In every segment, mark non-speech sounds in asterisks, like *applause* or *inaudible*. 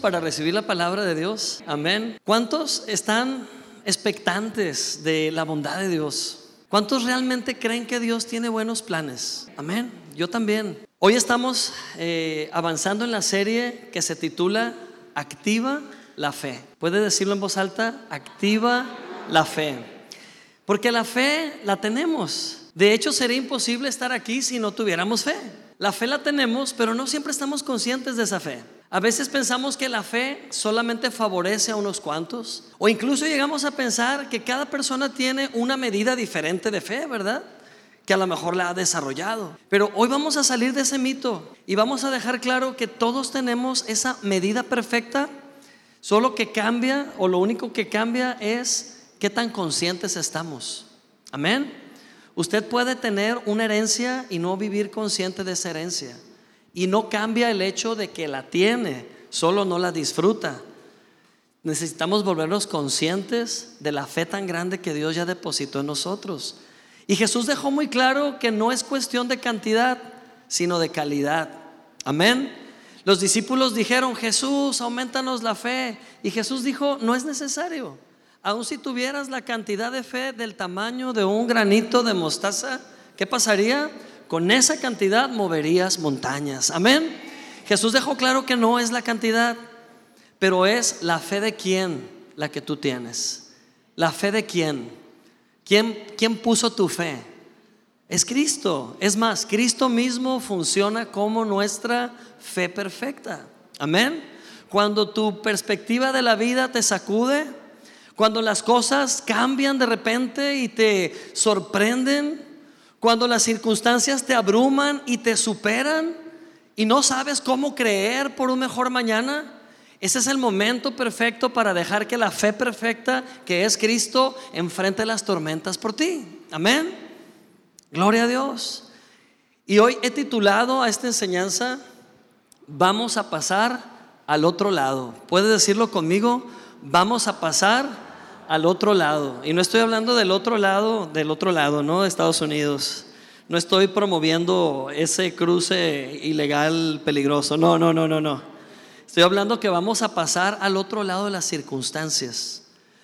para recibir la palabra de Dios? Amén. ¿Cuántos están expectantes de la bondad de Dios? ¿Cuántos realmente creen que Dios tiene buenos planes? Amén. Yo también. Hoy estamos eh, avanzando en la serie que se titula Activa la fe. ¿Puede decirlo en voz alta? Activa la fe. Porque la fe la tenemos. De hecho, sería imposible estar aquí si no tuviéramos fe. La fe la tenemos, pero no siempre estamos conscientes de esa fe. A veces pensamos que la fe solamente favorece a unos cuantos, o incluso llegamos a pensar que cada persona tiene una medida diferente de fe, ¿verdad? Que a lo mejor la ha desarrollado. Pero hoy vamos a salir de ese mito y vamos a dejar claro que todos tenemos esa medida perfecta, solo que cambia, o lo único que cambia es qué tan conscientes estamos. Amén. Usted puede tener una herencia y no vivir consciente de esa herencia. Y no cambia el hecho de que la tiene, solo no la disfruta. Necesitamos volvernos conscientes de la fe tan grande que Dios ya depositó en nosotros. Y Jesús dejó muy claro que no es cuestión de cantidad, sino de calidad. Amén. Los discípulos dijeron, Jesús, aumentanos la fe. Y Jesús dijo, no es necesario. Aun si tuvieras la cantidad de fe del tamaño de un granito de mostaza, ¿qué pasaría? Con esa cantidad moverías montañas. Amén. Jesús dejó claro que no es la cantidad, pero es la fe de quién la que tú tienes. La fe de quién. ¿Quién, quién puso tu fe? Es Cristo. Es más, Cristo mismo funciona como nuestra fe perfecta. Amén. Cuando tu perspectiva de la vida te sacude, cuando las cosas cambian de repente y te sorprenden, cuando las circunstancias te abruman y te superan y no sabes cómo creer por un mejor mañana, ese es el momento perfecto para dejar que la fe perfecta que es Cristo enfrente las tormentas por ti. Amén. Gloria a Dios. Y hoy he titulado a esta enseñanza, vamos a pasar al otro lado. ¿Puede decirlo conmigo? Vamos a pasar al otro lado. Y no estoy hablando del otro lado, del otro lado, ¿no? De Estados Unidos. No estoy promoviendo ese cruce ilegal peligroso. No, no, no, no, no. Estoy hablando que vamos a pasar al otro lado de las circunstancias.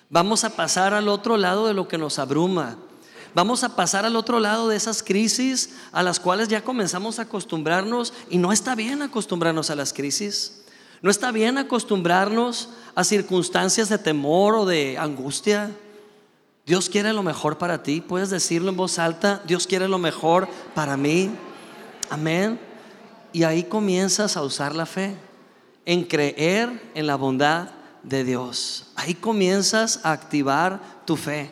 Vamos a pasar al otro lado de lo que nos abruma. Vamos a pasar al otro lado de esas crisis a las cuales ya comenzamos a acostumbrarnos y no está bien acostumbrarnos a las crisis. No está bien acostumbrarnos a circunstancias de temor o de angustia. Dios quiere lo mejor para ti. Puedes decirlo en voz alta, Dios quiere lo mejor para mí. Amén. Y ahí comienzas a usar la fe, en creer en la bondad de Dios. Ahí comienzas a activar tu fe,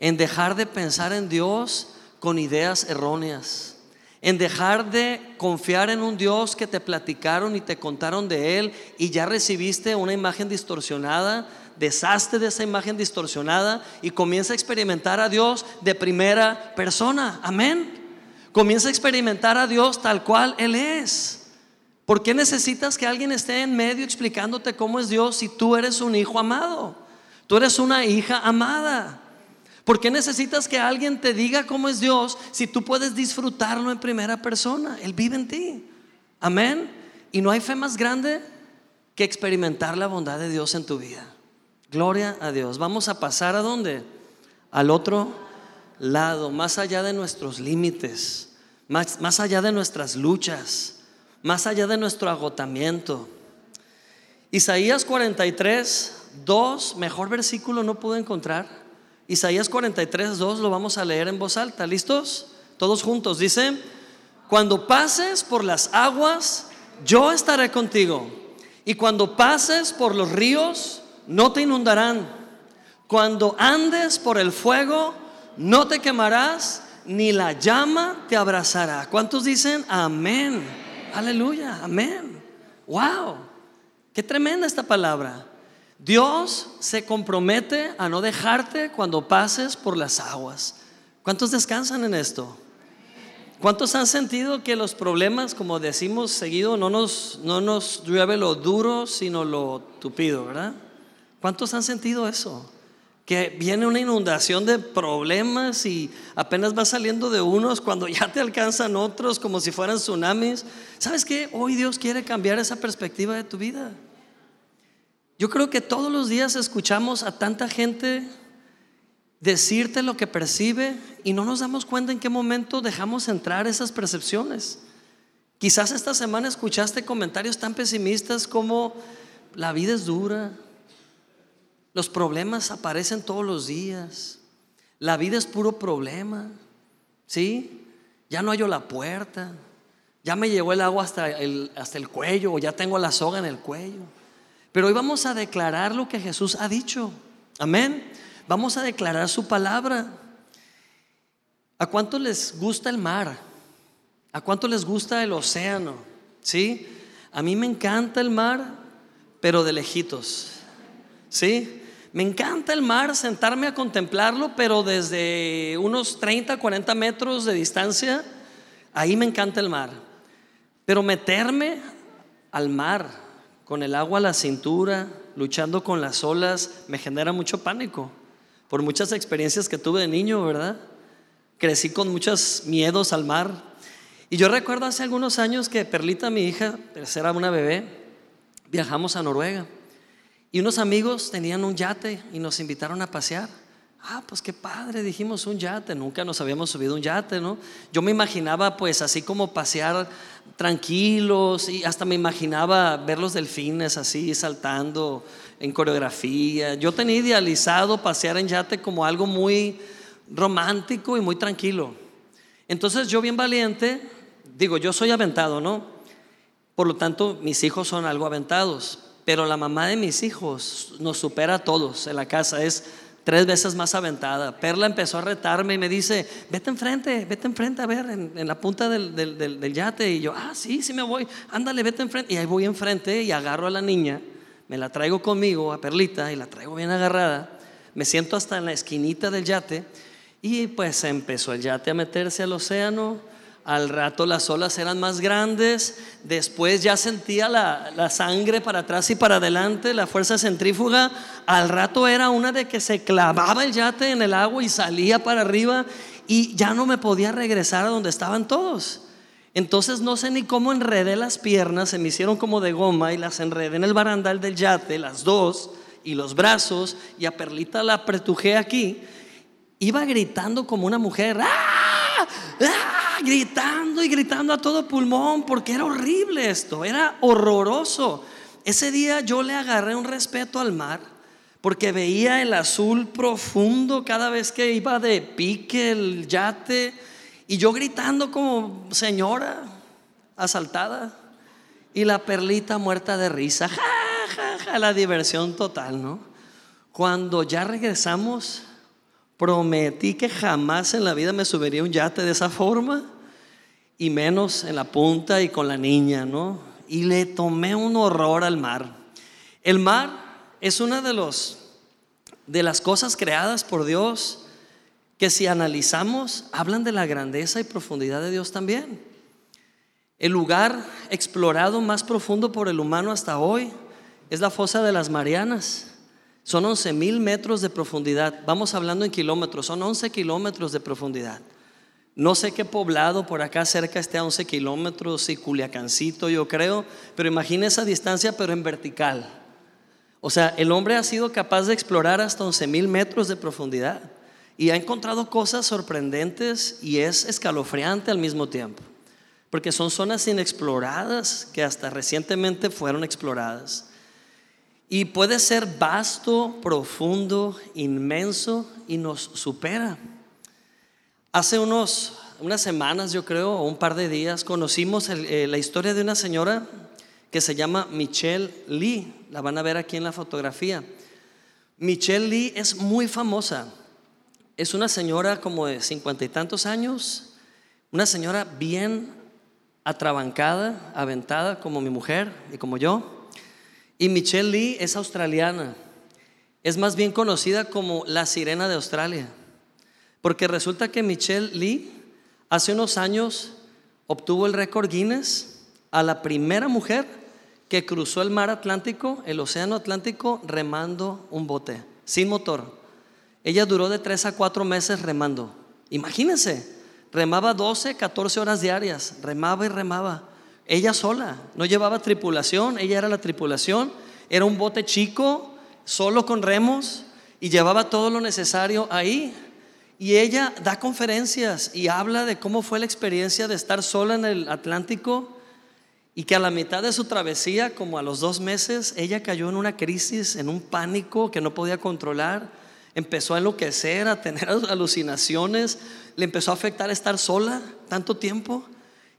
en dejar de pensar en Dios con ideas erróneas en dejar de confiar en un Dios que te platicaron y te contaron de Él y ya recibiste una imagen distorsionada, deshazte de esa imagen distorsionada y comienza a experimentar a Dios de primera persona. Amén. Comienza a experimentar a Dios tal cual Él es. ¿Por qué necesitas que alguien esté en medio explicándote cómo es Dios si tú eres un hijo amado? Tú eres una hija amada. ¿Por qué necesitas que alguien te diga cómo es Dios si tú puedes disfrutarlo en primera persona? Él vive en ti. Amén. Y no hay fe más grande que experimentar la bondad de Dios en tu vida. Gloria a Dios. Vamos a pasar a dónde? Al otro lado, más allá de nuestros límites, más, más allá de nuestras luchas, más allá de nuestro agotamiento. Isaías 43, 2, mejor versículo no pude encontrar. Isaías 43, 2 lo vamos a leer en voz alta. ¿Listos? Todos juntos. Dice, cuando pases por las aguas, yo estaré contigo. Y cuando pases por los ríos, no te inundarán. Cuando andes por el fuego, no te quemarás, ni la llama te abrazará. ¿Cuántos dicen amén? Aleluya, amén. Wow, qué tremenda esta palabra. Dios se compromete a no dejarte cuando pases por las aguas. ¿Cuántos descansan en esto? ¿Cuántos han sentido que los problemas, como decimos seguido, no nos, no nos llueve lo duro, sino lo tupido, ¿verdad? ¿Cuántos han sentido eso? Que viene una inundación de problemas y apenas va saliendo de unos cuando ya te alcanzan otros como si fueran tsunamis. ¿Sabes qué? Hoy Dios quiere cambiar esa perspectiva de tu vida. Yo creo que todos los días escuchamos a tanta gente decirte lo que percibe y no nos damos cuenta en qué momento dejamos entrar esas percepciones. Quizás esta semana escuchaste comentarios tan pesimistas como la vida es dura, los problemas aparecen todos los días, la vida es puro problema, ¿sí? Ya no hallo la puerta, ya me llegó el agua hasta el, hasta el cuello o ya tengo la soga en el cuello. Pero hoy vamos a declarar lo que Jesús ha dicho. Amén. Vamos a declarar su palabra. ¿A cuánto les gusta el mar? ¿A cuánto les gusta el océano? ¿Sí? A mí me encanta el mar, pero de lejitos. ¿Sí? Me encanta el mar, sentarme a contemplarlo, pero desde unos 30, 40 metros de distancia, ahí me encanta el mar. Pero meterme al mar con el agua a la cintura, luchando con las olas, me genera mucho pánico. Por muchas experiencias que tuve de niño, ¿verdad? Crecí con muchos miedos al mar. Y yo recuerdo hace algunos años que Perlita, mi hija, era una bebé, viajamos a Noruega. Y unos amigos tenían un yate y nos invitaron a pasear. Ah, pues qué padre, dijimos un yate, nunca nos habíamos subido un yate, ¿no? Yo me imaginaba pues así como pasear tranquilos y hasta me imaginaba ver los delfines así saltando en coreografía. Yo tenía idealizado pasear en yate como algo muy romántico y muy tranquilo. Entonces yo bien valiente, digo, yo soy aventado, ¿no? Por lo tanto, mis hijos son algo aventados pero la mamá de mis hijos nos supera a todos en la casa, es tres veces más aventada. Perla empezó a retarme y me dice, vete enfrente, vete enfrente a ver, en, la punta del, del, yate. Y yo, ah, sí, sí me voy, ándale, vete enfrente. Y ahí voy enfrente y agarro a la niña, me la traigo conmigo, a Perlita, y la traigo bien agarrada. Me siento hasta en la esquinita del yate y pues empezó el yate a meterse al océano al rato las olas eran más grandes, después ya sentía la, sangre para atrás y para adelante, la fuerza centrífuga, al rato era una de que se clavaba el yate en el agua y salía para arriba y ya no me podía regresar a donde estaban todos. Entonces no sé ni cómo enredé las piernas, se me hicieron como de goma y las enredé en el barandal del yate, las dos, y los brazos, y a Perlita la apretujé aquí. Iba gritando como una mujer, ¡ah! ¡ah! Gritando y gritando a todo pulmón porque era horrible esto, era horroroso. Ese día yo le agarré un respeto al mar porque veía el azul profundo cada vez que iba de pique el yate y yo gritando como señora asaltada y la perlita muerta de risa, la diversión total, ¿no? Cuando ya regresamos Prometí que jamás en la vida me subiría un yate de esa forma y menos en la punta y con la niña, ¿no? Y le tomé un horror al mar. El mar es una de los de las cosas creadas por Dios que si analizamos hablan de la grandeza y profundidad de Dios también. El lugar explorado más profundo por el humano hasta hoy es la fosa de las Marianas. Son 11 mil metros de profundidad. Vamos hablando en kilómetros, son 11 kilómetros de profundidad. No sé qué poblado por acá cerca esté a 11 kilómetros y Culiacancito, yo creo, pero imagine esa distancia, pero en vertical. O sea, el hombre ha sido capaz de explorar hasta 11 mil metros de profundidad y ha encontrado cosas sorprendentes y es escalofriante al mismo tiempo, porque son zonas inexploradas que hasta recientemente fueron exploradas. Y puede ser vasto, profundo, inmenso y nos supera. Hace unos, unas semanas, yo creo, o un par de días, conocimos eh, la historia de una señora que se llama Michelle Lee. La van a ver aquí en la fotografía. Michelle Lee es muy famosa. Es una señora como de cincuenta y tantos años, una señora bien atrabancada, aventada como mi mujer y como yo. Y Michelle Lee es australiana. Es más bien conocida como la sirena de Australia. Porque resulta que Michelle Lee hace unos años obtuvo el récord Guinness a la primera mujer que cruzó el mar Atlántico, el océano Atlántico, remando un bote, sin motor. Ella duró de tres a cuatro meses remando. Imagínense, remaba 12, 14 horas diarias, remaba y remaba. Ella sola, no llevaba tripulación, ella era la tripulación Era un bote chico, solo con remos, y llevaba todo lo necesario ahí. Y ella da conferencias y habla de cómo fue la experiencia de estar sola en el Atlántico y que a la mitad de su travesía, como a los dos meses, ella cayó en una crisis, en un pánico que no podía controlar, empezó a enloquecer, a tener *laughs* alucinaciones, le empezó a afectar estar sola tanto tiempo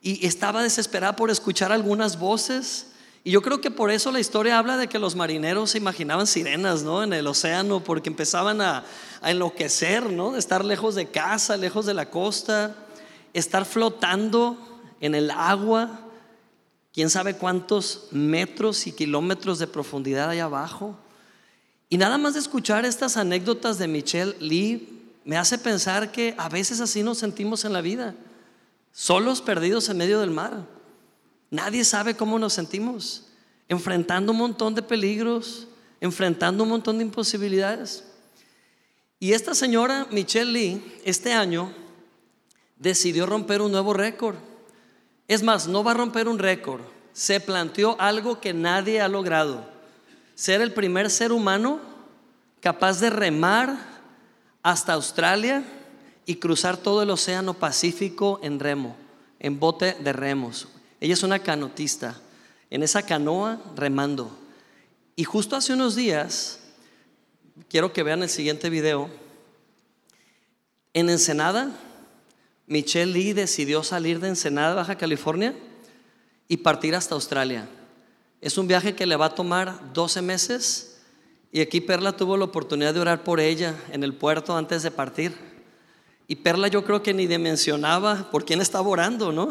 y estaba desesperada por escuchar algunas voces. Y yo creo que por eso la historia habla de que los marineros se imaginaban sirenas, ¿no? En el océano, porque empezaban a, a enloquecer, ¿no? De estar lejos de casa, lejos de la costa, estar flotando en el agua, quién sabe cuántos metros y kilómetros de profundidad hay abajo. Y nada más de escuchar estas anécdotas de Michelle Lee me hace pensar que a veces así nos sentimos en la vida, solos perdidos en medio del mar. Nadie sabe cómo nos sentimos, enfrentando un montón de peligros, enfrentando un montón de imposibilidades. Y esta señora, Michelle Lee, este año decidió romper un nuevo récord. Es más, no va a romper un récord. Se planteó algo que nadie ha logrado. Ser el primer ser humano capaz de remar hasta Australia y cruzar todo el océano Pacífico en remo, en bote de remos. Ella es una canotista, en esa canoa remando. Y justo hace unos días quiero que vean el siguiente video. En Ensenada, Michelle Lee decidió salir de Ensenada, Baja California, y partir hasta Australia. Es un viaje que le va a tomar 12 meses y aquí Perla tuvo la oportunidad de orar por ella en el puerto antes de partir. Y Perla yo creo que ni dimensionaba por quién estaba orando, ¿no?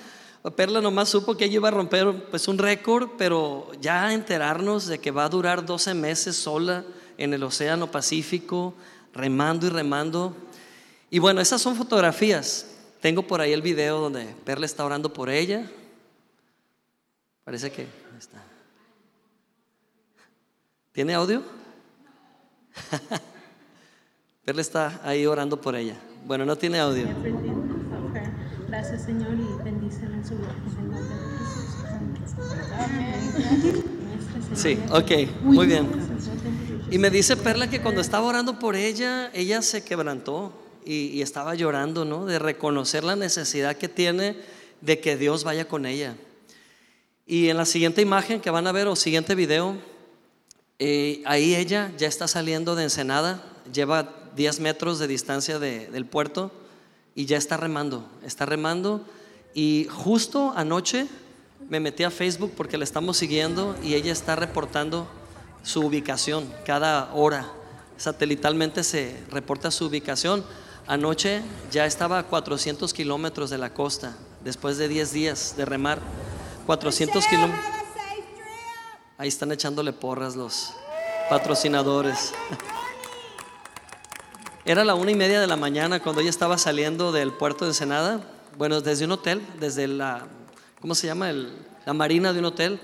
*laughs* Perla nomás supo que ella iba a romper pues un récord, pero ya enterarnos de que va a durar 12 meses sola en el Océano Pacífico, remando y remando. Y bueno, esas son fotografías. Tengo por ahí el video donde Perla está orando por ella. Parece que está. ¿Tiene audio? *laughs* Perla está ahí orando por ella. Bueno, no tiene audio. Gracias, Señor, y bendícela en su Sí, ok, muy bien. Y me dice Perla que cuando estaba orando por ella, ella se quebrantó y, estaba llorando, ¿no? De reconocer la necesidad que tiene de que Dios vaya con ella. Y en la siguiente imagen que van a ver o siguiente video, eh, ahí ella ya está saliendo de Ensenada, lleva 10 metros de distancia del puerto y ya está remando, está remando. Y justo anoche me metí a Facebook porque la estamos siguiendo y ella está reportando su ubicación cada hora. Satelitalmente se reporta su ubicación. Anoche ya estaba a 400 kilómetros de la costa, después de 10 días de remar. 400 kilómetros. Ahí están echándole porras los patrocinadores. *laughs* Era la una y media de la mañana cuando ella estaba saliendo del puerto de Ensenada. Bueno, desde un hotel, desde la, ¿cómo se llama? la marina de un hotel.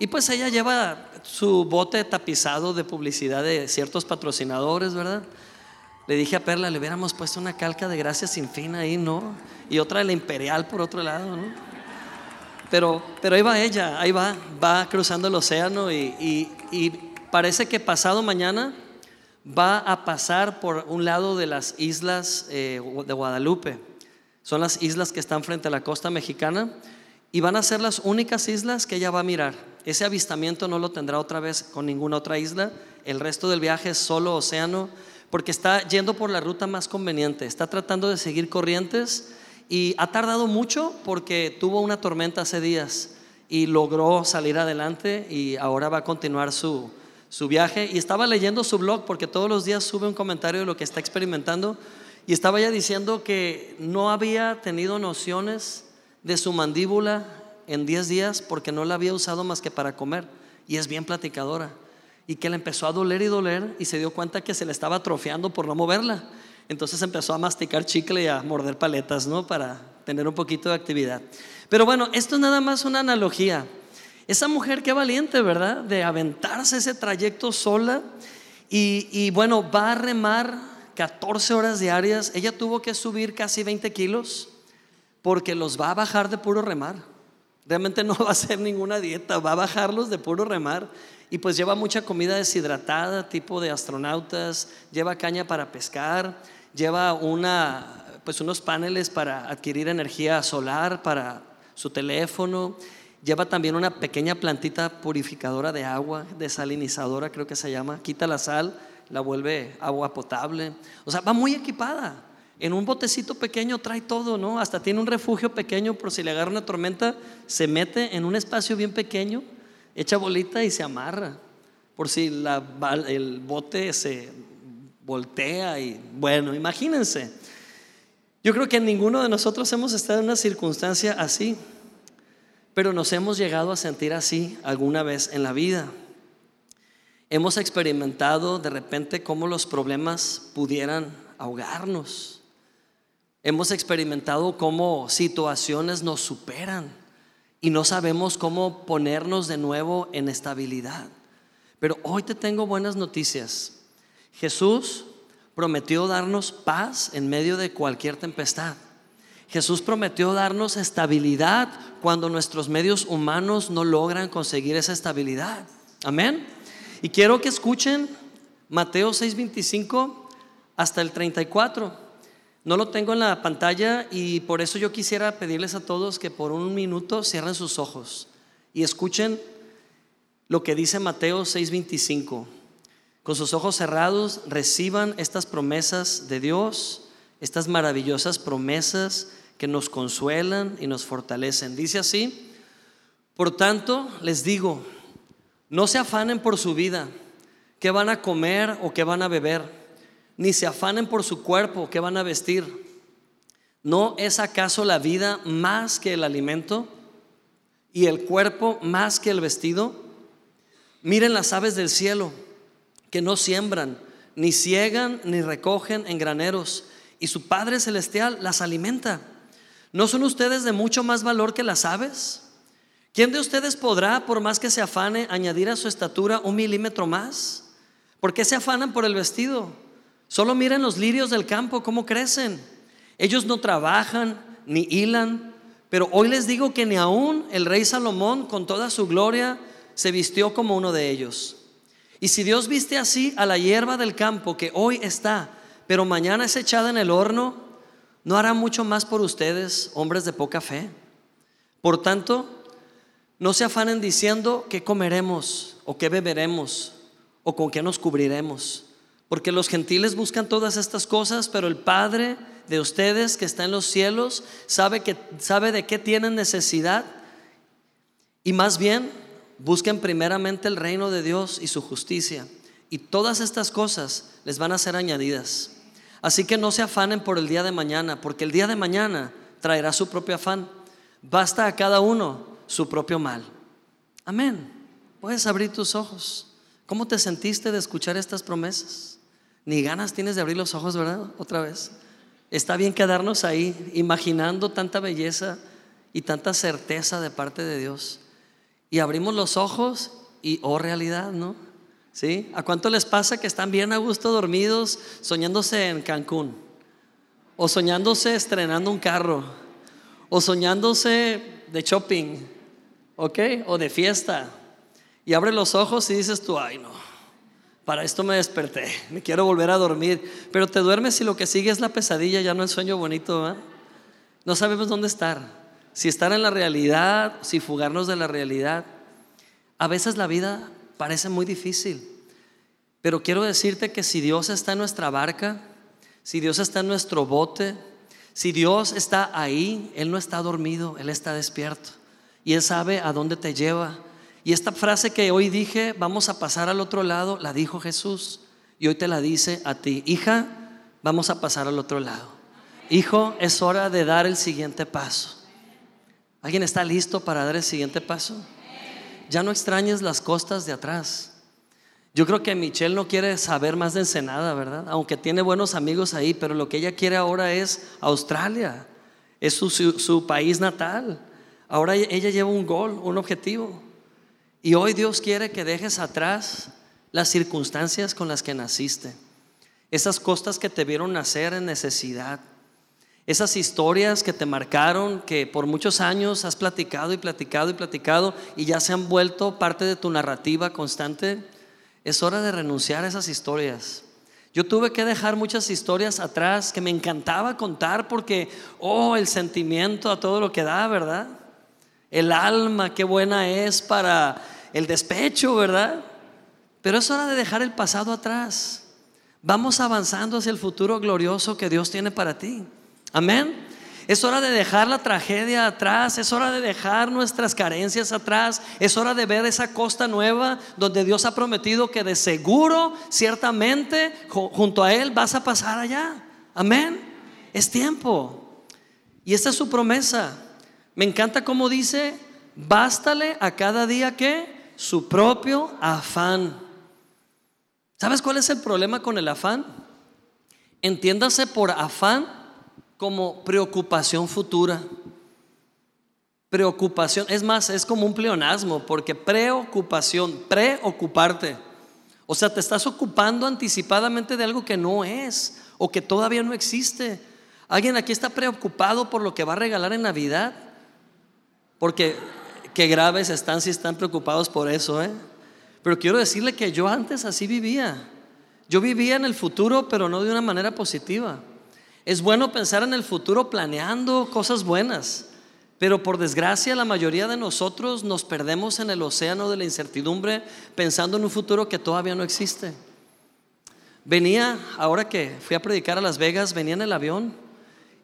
Y pues ella lleva su bote tapizado de publicidad de ciertos patrocinadores, ¿verdad? Le dije a Perla, le hubiéramos puesto una calca de gracia sin fin ahí, ¿no? Y otra de la imperial por otro lado, ¿no? Pero, pero ahí va ella, ahí va, va cruzando el océano y, parece que pasado mañana va a pasar por un lado de las islas eh, de Guadalupe. Son las islas que están frente a la costa mexicana y van a ser las únicas islas que ella va a mirar. Ese avistamiento no lo tendrá otra vez con ninguna otra isla. El resto del viaje es solo océano, porque está yendo por la ruta más conveniente. Está tratando de seguir corrientes y ha tardado mucho porque tuvo una tormenta hace días y logró salir adelante y ahora va a continuar su, su viaje. Y estaba leyendo su blog porque todos los días sube un comentario de lo que está experimentando y estaba ya diciendo que no había tenido nociones de su mandíbula en 10 días porque no la había usado más que para comer y es bien platicadora. Y que le empezó a doler y doler y se dio cuenta que se le estaba atrofiando por no moverla. Entonces empezó a masticar chicle y a morder paletas, ¿no? Para tener un poquito de actividad. Pero bueno, esto es nada más una analogía. Esa mujer qué valiente, ¿verdad? De aventarse ese trayecto sola y, y bueno, va a remar 14 horas diarias. Ella tuvo que subir casi 20 kilos porque los va a bajar de puro remar. Realmente no *laughs* va a hacer ninguna dieta, va a bajarlos de puro remar. y pues lleva mucha comida deshidratada, tipo de astronautas, lleva caña para pescar, lleva una, pues unos paneles para adquirir energía solar para su teléfono, lleva también una pequeña plantita purificadora de agua, desalinizadora creo que se llama, quita la sal, la vuelve agua potable, o sea, va muy equipada. En un botecito pequeño trae todo, ¿no? Hasta tiene un refugio pequeño por si le agarra una tormenta, se mete en un espacio bien pequeño echa bolita y se amarra. Por si el bote se voltea y bueno, imagínense. Yo creo que ninguno de nosotros hemos estado en una circunstancia así, pero nos hemos llegado a sentir así alguna vez en la vida. Hemos experimentado de repente cómo los problemas pudieran ahogarnos. Hemos experimentado cómo situaciones nos superan y no sabemos cómo ponernos de nuevo en estabilidad. Pero hoy te tengo buenas noticias. Jesús prometió darnos paz en medio de cualquier tempestad. Jesús prometió darnos estabilidad cuando nuestros medios humanos no logran conseguir esa estabilidad. Amén. Y quiero que escuchen Mateo 6:25 hasta el 34. No lo tengo en la pantalla y por eso yo quisiera pedirles a todos que por un minuto cierren sus ojos y escuchen lo que dice Mateo 6:25. Con sus ojos cerrados reciban estas promesas de Dios, estas maravillosas promesas que nos consuelan y nos fortalecen. Dice así, por tanto les digo, no se afanen por su vida, qué van a comer o qué van a beber ni se afanen por su cuerpo, que van a vestir. ¿No es acaso la vida más que el alimento y el cuerpo más que el vestido? Miren las aves del cielo, que no siembran, ni ciegan, ni recogen en graneros, y su Padre Celestial las alimenta. ¿No son ustedes de mucho más valor que las aves? ¿Quién de ustedes podrá, por más que se afane, añadir a su estatura un milímetro más? ¿Por qué se afanan por el vestido? Solo miren los lirios del campo, cómo crecen. Ellos no trabajan ni hilan, pero hoy les digo que ni aún el rey Salomón con toda su gloria se vistió como uno de ellos. Y si Dios viste así a la hierba del campo que hoy está, pero mañana es echada en el horno, ¿no hará mucho más por ustedes, hombres de poca fe? Por tanto, no se afanen diciendo qué comeremos o qué beberemos o con qué nos cubriremos porque los gentiles buscan todas estas cosas, pero el Padre de ustedes que está en los cielos sabe, que, sabe de qué tienen necesidad. Y más bien, busquen primeramente el reino de Dios y su justicia. Y todas estas cosas les van a ser añadidas. Así que no se afanen por el día de mañana, porque el día de mañana traerá su propio afán. Basta a cada uno su propio mal. Amén. Puedes abrir tus ojos. ¿Cómo te sentiste de escuchar estas promesas? Ni ganas tienes de abrir los ojos, ¿verdad? Otra vez. Está bien quedarnos ahí imaginando tanta belleza y tanta certeza de parte de Dios. Y abrimos los ojos y, oh realidad, ¿no? ¿Sí? ¿A cuánto les pasa que están bien a gusto dormidos soñándose en Cancún? O soñándose estrenando un carro. O soñándose de shopping. ¿Ok? O de fiesta. Y abre los ojos y dices tú, ay no para esto me desperté, *laughs* me quiero volver a dormir, pero te duermes y lo que sigue es la pesadilla, ya no es sueño bonito, No sabemos dónde estar, si estar en la realidad, si fugarnos de la realidad. A veces la vida parece muy difícil, pero quiero decirte que si Dios está en nuestra barca, si Dios está en nuestro bote, si Dios está ahí, Él no está dormido, Él está despierto y Él sabe a dónde te lleva y esta frase que hoy dije, vamos a pasar al otro lado, la dijo Jesús. Y hoy te la dice a ti, hija, vamos a pasar al otro lado. Hijo, es hora de dar el siguiente paso. ¿Alguien está listo para dar el siguiente paso? Ya no extrañes las costas de atrás. Yo creo que Michelle no quiere saber más de Ensenada, ¿verdad? Aunque tiene buenos amigos ahí, pero lo que ella quiere ahora es Australia. Es su, su país natal. Ahora ella lleva un gol, un objetivo. Y hoy Dios quiere que dejes atrás las circunstancias con las que naciste, esas costas que te vieron nacer en necesidad, Esas historias que te marcaron, que por muchos años has platicado y platicado y platicado y ya se han vuelto parte de tu narrativa constante, es hora de renunciar a esas historias. Yo tuve que dejar muchas historias atrás que me encantaba contar porque, oh, el sentimiento a todo lo que da, ¿verdad? El alma, qué buena es para el despecho, ¿verdad? Pero es hora de dejar el pasado atrás. Vamos avanzando hacia el futuro glorioso que Dios tiene para ti. Amén. Es hora de dejar la tragedia atrás, es hora de dejar nuestras carencias atrás, es hora de ver esa costa nueva donde Dios ha prometido que de seguro, ciertamente, junto a Él vas a pasar allá. Amén. Es tiempo. Y esta es su promesa. Me encanta como dice, bástale a cada día que su propio afán. ¿Sabes cuál es el problema con el afán? Entiéndase por afán como preocupación futura. Preocupación, es más, es como un pleonasmo, porque preocupación, preocuparte. O sea, te estás ocupando anticipadamente de algo que no es o que todavía no existe. ¿Alguien aquí está preocupado por lo que va a regalar en Navidad? Porque qué graves están si están preocupados por eso, ¿eh? Pero quiero decirle que yo antes así vivía. Yo vivía en el futuro, pero no de una manera positiva. Es bueno pensar en el futuro planeando cosas buenas, pero por desgracia la mayoría de nosotros nos perdemos en el océano de la incertidumbre pensando en un futuro que todavía no existe. Venía, ahora que fui a predicar a Las Vegas, venía en el avión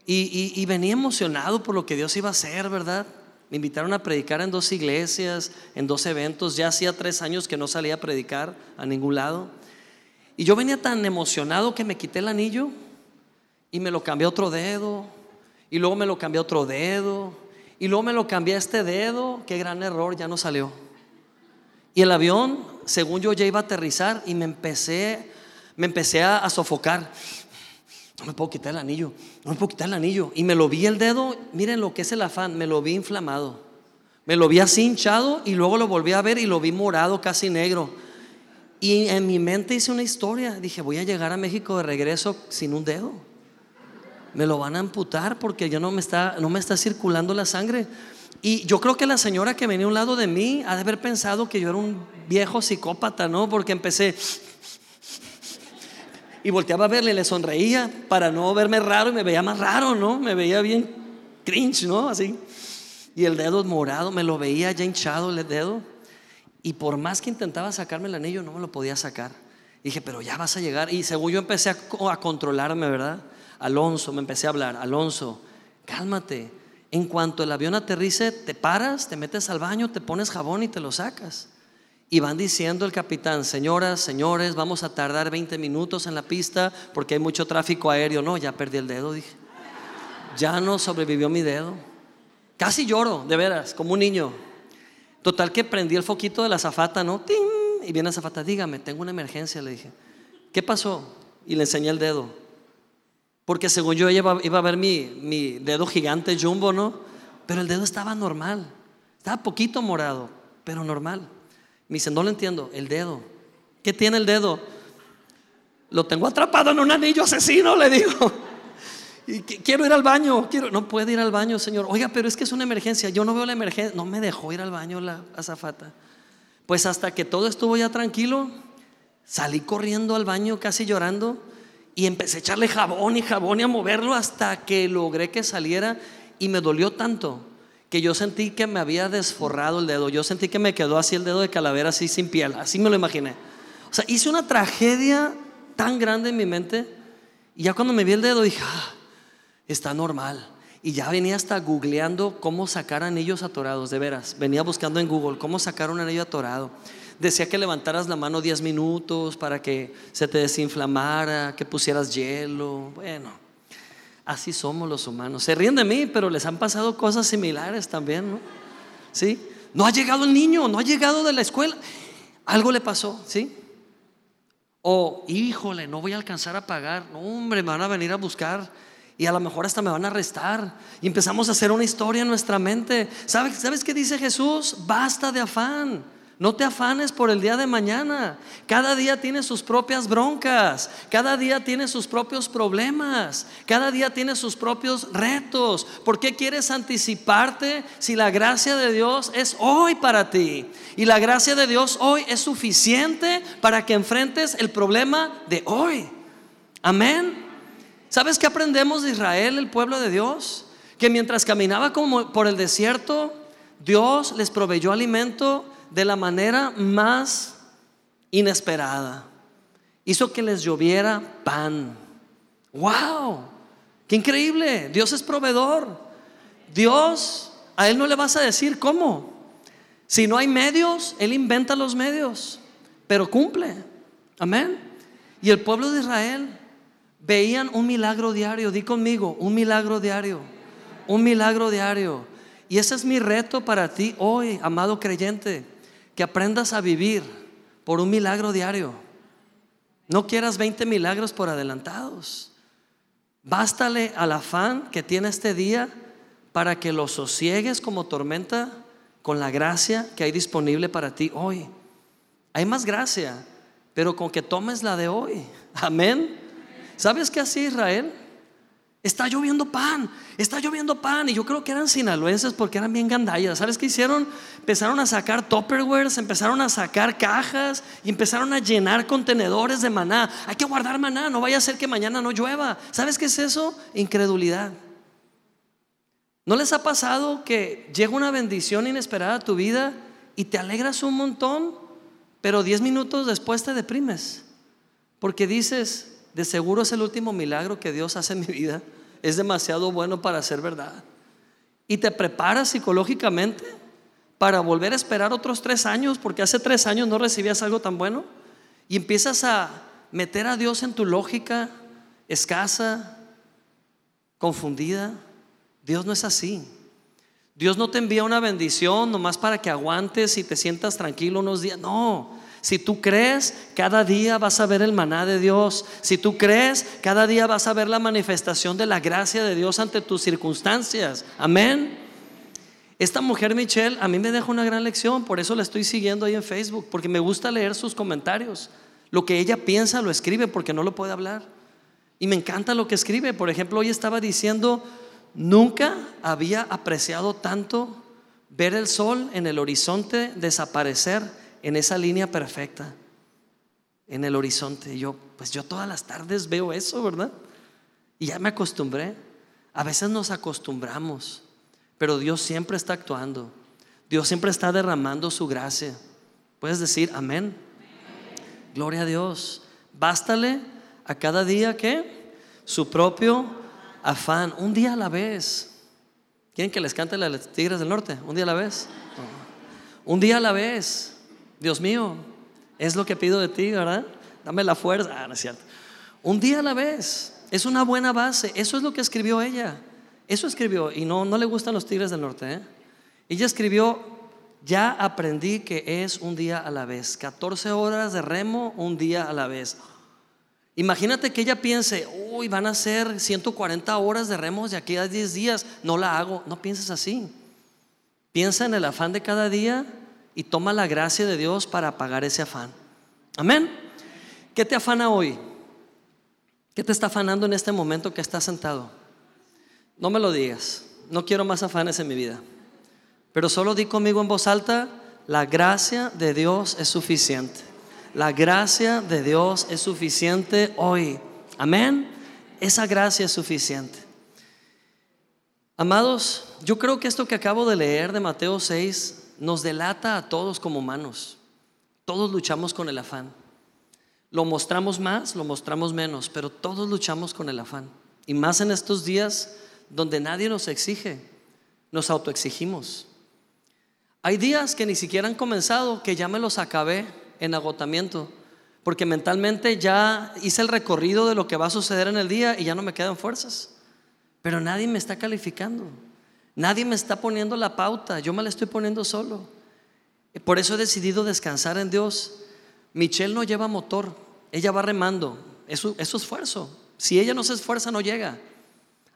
y, venía emocionado por lo que Dios iba a hacer, ¿verdad? Me invitaron a predicar en dos iglesias, en dos eventos. Ya hacía tres años que no salía a predicar a ningún lado. Y yo venía tan emocionado que me quité el anillo y me lo cambié a otro dedo, y luego me lo cambié a otro dedo, y luego me lo cambié a este dedo, qué gran error, ya no salió. Y el avión, según yo ya iba a aterrizar, y me empecé, me empecé a, sofocar. No me puedo quitar el anillo, no me puedo quitar el anillo. Y me lo vi el dedo, miren lo que es el afán, me lo vi inflamado. Me lo vi así hinchado y luego lo volví a ver y lo vi morado, casi negro. Y en mi mente hice una historia. Dije, voy a llegar a México de regreso sin un dedo me lo van a amputar porque ya no me está, no me está circulando la sangre. Y yo creo que la señora que venía a un lado de mí ha de haber pensado que yo era un viejo psicópata, ¿no? Porque empecé y volteaba a verle, le sonreía para no verme raro y me veía más raro, ¿no? Me veía bien cringe, ¿no? Así. Y el dedo morado, me lo veía ya hinchado el dedo. Y por más que intentaba sacarme el anillo, no me lo podía sacar. dije, pero ya vas a llegar. Y según yo empecé a, a controlarme, ¿verdad? Alonso, me empecé a hablar, Alonso, cálmate. En cuanto el avión aterrice, te paras, te metes al baño, te pones jabón y te lo sacas. Y van diciendo el capitán, señoras, señores, vamos a tardar 20 minutos en la pista porque hay mucho tráfico aéreo. No, ya perdí el dedo, dije. Ya no sobrevivió mi dedo. Casi lloro, de veras, como un niño. Total que prendí el foquito de la zafata, ¿no? Y viene la zafata, dígame, tengo una emergencia, le dije. ¿Qué pasó? Y le enseñé el dedo. Porque según yo iba, a ver mi, mi dedo gigante jumbo, ¿no? Pero el dedo estaba normal. Estaba poquito morado, pero normal. Me dice, no lo entiendo, el dedo. ¿Qué tiene el dedo? Lo tengo atrapado en un anillo asesino, le digo. *laughs* Y quiero ir al baño, quiero, no puede ir al baño, señor. Oiga, pero es que es una emergencia. Yo no veo la emergencia. No me dejó ir al baño la azafata. Pues hasta que todo estuvo ya tranquilo, salí corriendo al baño casi llorando y empecé a echarle jabón y jabón y a moverlo hasta que logré que saliera y me dolió tanto que yo sentí que me había desforrado el dedo. Yo sentí que me quedó así el dedo de calavera, así sin piel. Así me lo imaginé. O sea, hice una tragedia tan grande en mi mente. Y ya cuando me vi el dedo dije, ah, está normal. Y ya venía hasta googleando cómo sacar anillos atorados, de veras. Venía buscando en Google cómo sacar un anillo atorado decía que levantaras la mano 10 minutos para que se te desinflamara, que pusieras hielo. Bueno, así somos los humanos. Se ríen de mí, pero les han pasado cosas similares también, ¿no? ¿Sí? No ha llegado el niño, no ha llegado de la escuela. Algo le pasó, ¿sí? O, híjole, no voy a alcanzar a pagar. No, hombre, me van a venir a buscar y a lo mejor hasta me van a arrestar. Y empezamos a hacer una historia en nuestra mente. ¿Sabes, ¿Sabes qué dice Jesús? Basta de afán. No te afanes por el día de mañana. Cada día tiene sus propias broncas. Cada día tiene sus propios problemas. Cada día tiene sus propios retos. ¿Por qué quieres anticiparte si la gracia de Dios es hoy para ti? Y la gracia de Dios hoy es suficiente para que enfrentes el problema de hoy. Amén. ¿Sabes qué aprendemos de Israel, el pueblo de Dios? Que mientras caminaba como por el desierto, Dios les proveyó alimento de la manera más inesperada. Hizo que les lloviera pan. ¡Wow! ¡Qué increíble! Dios es proveedor. Dios, a Él no le vas a decir cómo. Si no hay medios, Él inventa los medios, pero cumple. Amén. Y el pueblo de Israel veían un milagro diario. Di conmigo, un milagro diario. Un milagro diario. Y ese es mi reto para ti hoy, amado creyente que aprendas a vivir por un milagro diario. No quieras 20 milagros por adelantados. Bástale al afán que tiene este día para que lo sosiegues como tormenta con la gracia que hay disponible para ti hoy. Hay más gracia, pero con que tomes la de hoy. Amén. ¿Sabes qué hacía Israel? Está lloviendo pan, está lloviendo pan. Y yo creo que eran sinaloenses porque eran bien gandallas. ¿Sabes qué hicieron? Empezaron a sacar topperwares, empezaron a sacar cajas y empezaron a llenar contenedores de maná. Hay que guardar maná, no vaya a ser que mañana no llueva. ¿Sabes qué es eso? Incredulidad. ¿No les ha pasado que llega una bendición inesperada a tu vida y te alegras un montón, pero 10 minutos después te deprimes? Porque dices, de seguro es el último milagro que Dios hace en mi vida es demasiado bueno para ser verdad. Y te preparas psicológicamente para volver a esperar otros tres años, porque hace tres años no recibías algo tan bueno. Y empiezas a meter a Dios en tu lógica escasa, confundida. Dios no es así. Dios no te envía una bendición nomás para que aguantes y te sientas tranquilo unos días. No, si tú crees, cada día vas a ver el maná de Dios. Si tú crees, cada día vas a ver la manifestación de la gracia de Dios ante tus circunstancias. Amén. Esta mujer Michelle a mí me deja una gran lección, por eso la estoy siguiendo ahí en Facebook, porque me gusta leer sus comentarios. Lo que ella piensa lo escribe porque no lo puede hablar. Y me encanta lo que escribe. Por ejemplo, hoy estaba diciendo, nunca había apreciado tanto ver el sol en el horizonte desaparecer en esa línea perfecta, en el horizonte. yo, pues yo todas las tardes veo eso, ¿verdad? Y ya me acostumbré. A veces nos acostumbramos, pero Dios siempre está actuando. Dios siempre está derramando su gracia. Puedes decir amén. Gloria a Dios. Bástale a cada día que su propio afán, un día a la vez. ¿Quieren que les cante las Tigres del Norte? Un día a la vez. Un día a la vez. Dios mío, es lo que pido de ti, ¿verdad? Dame la fuerza. Ah, no es cierto. Un día a la vez. Es una buena base. Eso es lo que escribió ella. Eso escribió. Y no, no le gustan los tigres del norte. ¿eh? Ella escribió, ya aprendí que es un día a la vez. 14 horas de remo, un día a la vez. Imagínate que ella piense, uy, van a ser 140 horas de remos de aquí a 10 días. No la hago. No pienses así. Piensa en el afán de cada día y toma la gracia de Dios para apagar ese afán. Amén. ¿Qué te afana hoy? ¿Qué te está afanando en este momento que estás sentado? No me lo digas. No quiero más afanes en mi vida. Pero solo di conmigo en voz alta, la gracia de Dios es suficiente. La gracia de Dios es suficiente hoy. Amén. Esa gracia es suficiente. Amados, yo creo que esto que acabo de leer de Mateo 6 nos delata a todos como humanos. Todos luchamos con el afán. Lo mostramos más, lo mostramos menos, pero todos luchamos con el afán. Y más en estos días donde nadie nos exige, nos autoexigimos. Hay días que ni siquiera han comenzado, que ya me los acabé en agotamiento, porque mentalmente ya hice el recorrido de lo que va a suceder en el día y ya no me quedan fuerzas. Pero nadie me está calificando. Nadie me está poniendo la pauta, yo me la estoy poniendo solo. Por eso he decidido descansar en Dios. Michelle no lleva motor, ella va remando, es su, esfuerzo. Si ella no se esfuerza, no llega.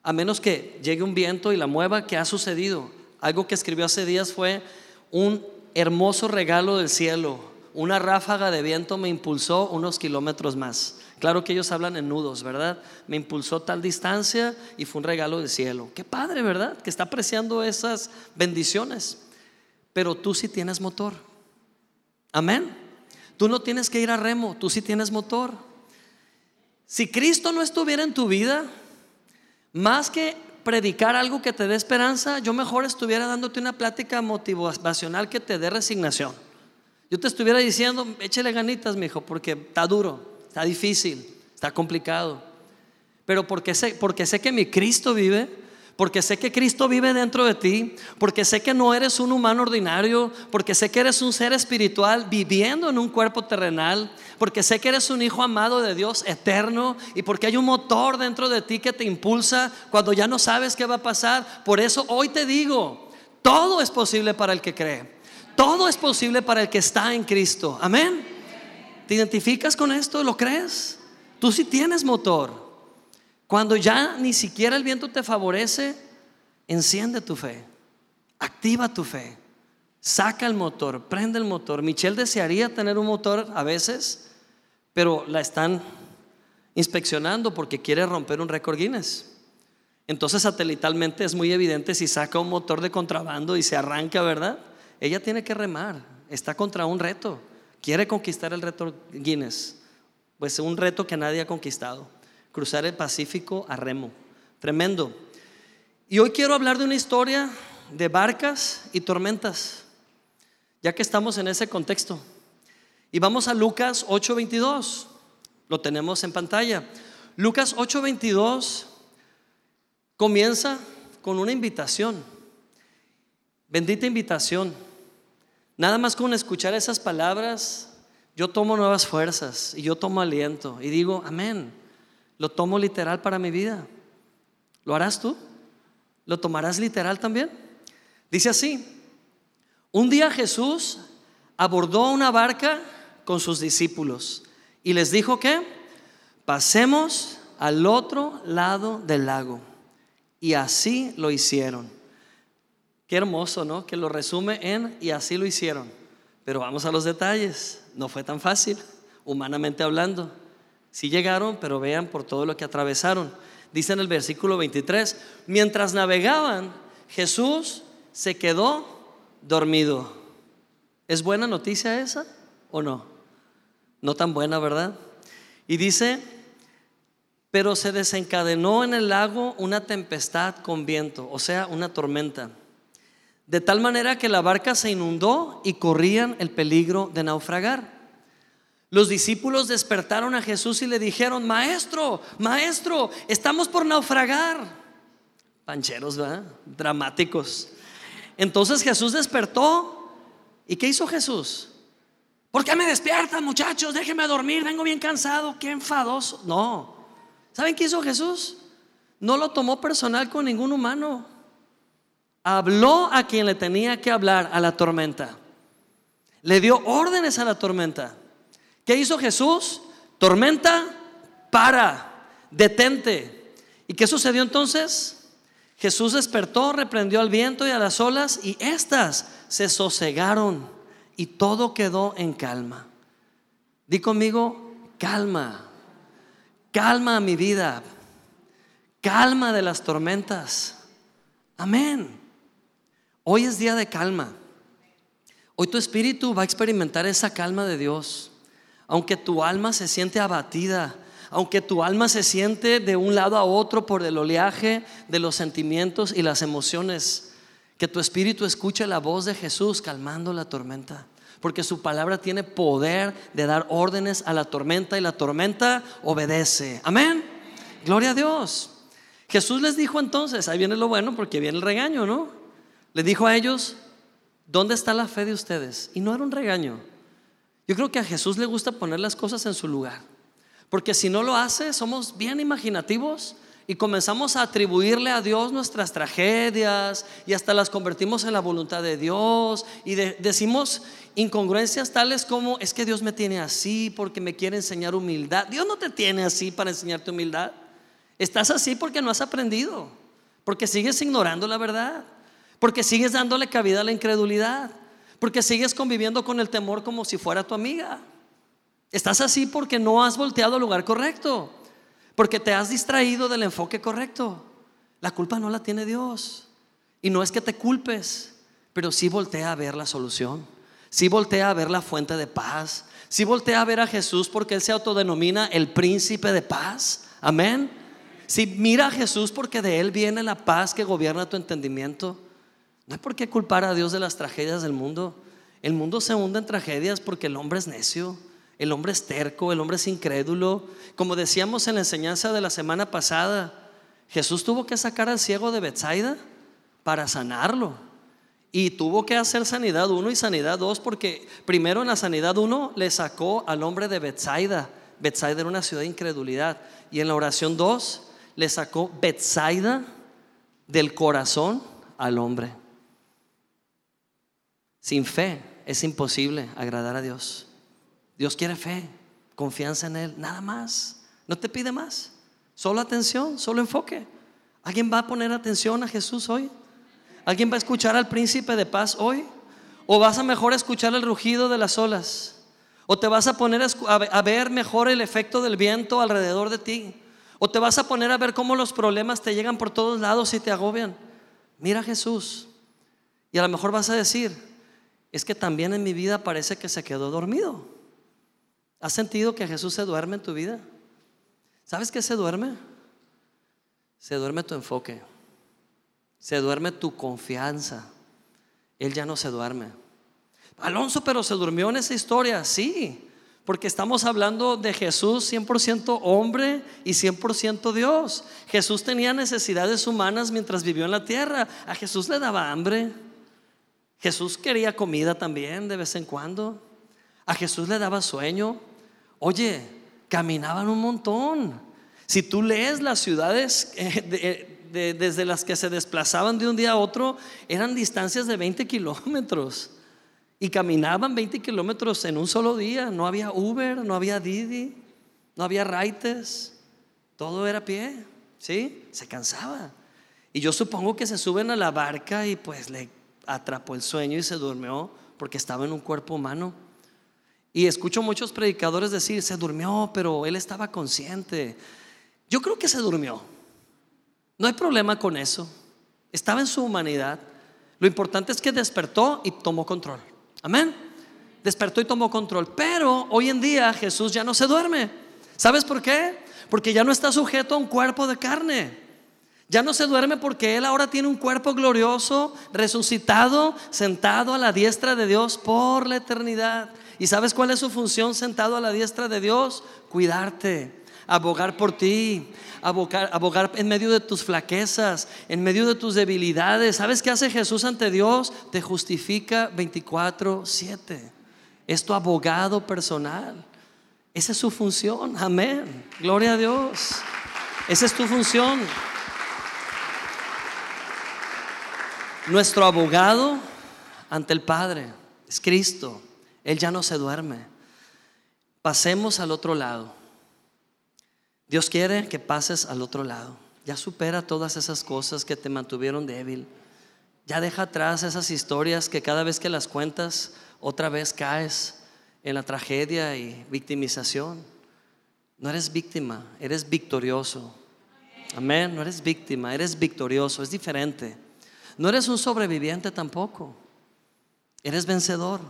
A menos que llegue un viento y la mueva, ¿qué ha sucedido? Algo que escribió hace días fue un hermoso regalo del cielo. Una ráfaga de viento me impulsó unos kilómetros más. Claro que ellos hablan en nudos, ¿verdad? Me impulsó tal distancia y fue un regalo del cielo. Qué padre, ¿verdad? Que está apreciando esas bendiciones. Pero tú sí tienes motor. Amén. Tú no tienes que ir a remo, tú sí tienes motor. Si Cristo no estuviera en tu vida, más que predicar algo que te dé esperanza, yo mejor estuviera dándote una plática motivacional que te dé resignación. Yo te estuviera diciendo, échale ganitas, mi hijo, porque está duro. Está difícil, está complicado. Pero porque sé, porque sé que mi Cristo vive, porque sé que Cristo vive dentro de ti, porque sé que no eres un humano ordinario, porque sé que eres un ser espiritual viviendo en un cuerpo terrenal, porque sé que eres un hijo amado de Dios eterno y porque hay un motor dentro de ti que te impulsa cuando ya no sabes qué va a pasar. Por eso hoy te digo, todo es posible para el que cree, todo es posible para el que está en Cristo. Amén. ¿Te identificas con esto? ¿Lo crees? Tú sí tienes motor. Cuando ya ni siquiera el viento te favorece, enciende tu fe, activa tu fe, saca el motor, prende el motor. Michelle desearía tener un motor a veces, pero la están inspeccionando porque quiere romper un récord Guinness. Entonces satelitalmente es muy evidente si saca un motor de contrabando y se arranca, ¿verdad? Ella tiene que remar, está contra un reto quiere conquistar el reto Guinness, pues un reto que nadie ha conquistado, cruzar el Pacífico a remo, tremendo. Y hoy quiero hablar de una historia de barcas y tormentas, ya que estamos en ese contexto. Y vamos a Lucas 8:22, lo tenemos en pantalla. Lucas 8:22 comienza con una invitación, bendita invitación Nada más con escuchar esas palabras, yo tomo nuevas fuerzas y yo tomo aliento y digo, amén, lo tomo literal para mi vida. ¿Lo harás tú? ¿Lo tomarás literal también? Dice así, un día Jesús abordó una barca con sus discípulos y les dijo que pasemos al otro lado del lago. Y así lo hicieron. Qué hermoso, ¿no? Que lo resume en y así lo hicieron. Pero vamos a los detalles. No fue tan fácil, humanamente hablando. Sí llegaron, pero vean por todo lo que atravesaron. Dice en el versículo 23, mientras navegaban, Jesús se quedó dormido. ¿Es buena noticia esa o no? No tan buena, ¿verdad? Y dice, pero se desencadenó en el lago una tempestad con viento, o sea, una tormenta de tal manera que la barca se inundó y corrían el peligro de naufragar. Los discípulos despertaron a Jesús y le dijeron, maestro, maestro, estamos por naufragar. Pancheros, ¿verdad? Dramáticos. Entonces Jesús despertó. ¿Y qué hizo Jesús? ¿Por qué me despiertan, muchachos? Déjenme dormir, vengo bien cansado, qué enfadoso. No. ¿Saben qué hizo Jesús? No lo tomó personal con ningún humano habló a quien le tenía que hablar, a la tormenta. Le dio órdenes a la tormenta. ¿Qué hizo Jesús? Tormenta, para, detente. ¿Y qué sucedió entonces? Jesús despertó, reprendió al viento y a las olas y éstas se sosegaron y todo quedó en calma. Di conmigo, calma, calma a mi vida, calma de las tormentas. Amén. Hoy es día de calma. Hoy tu espíritu va a experimentar esa calma de Dios. Aunque tu alma se siente abatida, aunque tu alma se siente de un lado a otro por el oleaje de los sentimientos y las emociones, que tu espíritu escuche la voz de Jesús calmando la tormenta. Porque su palabra tiene poder de dar órdenes a la tormenta y la tormenta obedece. Amén. Gloria a Dios. Jesús les dijo entonces, ahí viene lo bueno porque viene el regaño, ¿no? Le dijo a ellos, ¿dónde está la fe de ustedes? Y no era un regaño. Yo creo que a Jesús le gusta poner las cosas en su lugar. Porque si no lo hace, somos bien imaginativos y comenzamos a atribuirle a Dios nuestras tragedias y hasta las convertimos en la voluntad de Dios y decimos incongruencias tales como es que Dios me tiene así porque me quiere enseñar humildad. Dios no te tiene así para enseñarte humildad. Estás así porque no has aprendido, porque sigues ignorando la verdad porque sigues dándole cabida a la incredulidad, Porque sigues conviviendo con el temor como si fuera tu amiga. Estás así porque no has volteado al lugar correcto, porque te has distraído del enfoque correcto. La culpa no la tiene Dios. Y no es que te culpes, pero sí voltea a ver la solución. Sí voltea a ver la fuente de paz. Sí voltea a ver a Jesús porque Él se autodenomina el príncipe de paz. Amén. Si mira a Jesús porque de Él viene la paz que gobierna tu entendimiento. No hay por qué culpar a Dios de las tragedias del mundo. El mundo se hunde en tragedias porque el hombre es necio, el hombre es terco, el hombre es incrédulo. Como decíamos en la enseñanza de la semana pasada, Jesús tuvo que sacar al ciego de Bethsaida para sanarlo. Y tuvo que hacer sanidad 1 y sanidad 2 porque primero en la sanidad 1 le sacó al hombre de Bethsaida. Bethsaida era una ciudad de incredulidad. Y en la oración 2 le sacó Bethsaida del corazón al hombre. Sin fe es imposible agradar a Dios. Dios quiere fe, confianza en Él, nada más. No te pide más. Solo atención, solo enfoque. ¿Alguien va a poner atención a Jesús hoy? ¿Alguien va a escuchar al príncipe de paz hoy? ¿O vas a mejor escuchar el rugido de las olas? ¿O te vas a poner a ver mejor el efecto del viento alrededor de ti? ¿O te vas a poner a ver cómo los problemas te llegan por todos lados y te agobian? Mira a Jesús. Y a lo mejor vas a decir, es que también en mi vida parece que se quedó dormido. ¿Has sentido que Jesús se duerme en tu vida? ¿Sabes qué se duerme? Se duerme tu enfoque. Se duerme tu confianza. Él ya no se duerme. Alonso, pero se durmió en esa historia. Sí, porque estamos hablando de Jesús 100% hombre y 100% Dios. Jesús tenía necesidades humanas mientras vivió en la tierra. A Jesús le daba hambre. Jesús quería comida también de vez en cuando. A Jesús le daba sueño. Oye, caminaban un montón. Si tú lees las ciudades eh, eh, desde las que se desplazaban de un día a otro, eran distancias de 20 kilómetros. Y caminaban 20 kilómetros en un solo día. No había Uber, no había Didi, no había Raites. Todo era pie. ¿Sí? Se cansaba. Y yo supongo que se suben a la barca y pues le atrapó el sueño y se durmió porque estaba en un cuerpo humano. Y escucho muchos predicadores decir, se durmió, pero él estaba consciente. Yo creo que se durmió. No hay problema con eso. Estaba en su humanidad. Lo importante es que despertó y tomó control. Amén. Despertó y tomó control. Pero hoy en día Jesús ya no se duerme. ¿Sabes por qué? Porque ya no está sujeto a un cuerpo de carne. Ya no se duerme porque Él ahora tiene un cuerpo glorioso, resucitado, sentado a la diestra de Dios por la eternidad. ¿Y sabes cuál es su función sentado a la diestra de Dios? Cuidarte, abogar por ti, abogar, abogar en medio de tus flaquezas, en medio de tus debilidades. ¿Sabes qué hace Jesús ante Dios? Te justifica 24/7. Es tu abogado personal. Esa es su función. Amén. Gloria a Dios. Esa es tu función. Nuestro abogado ante el Padre es Cristo. Él ya no se duerme. Pasemos al otro lado. Dios quiere que pases al otro lado. Ya supera todas esas cosas que te mantuvieron débil. Ya deja atrás esas historias que cada vez que las cuentas, otra vez caes en la tragedia y victimización. No eres víctima, eres victorioso. Amén, no eres víctima, eres victorioso, es diferente. No eres un sobreviviente tampoco. Eres vencedor.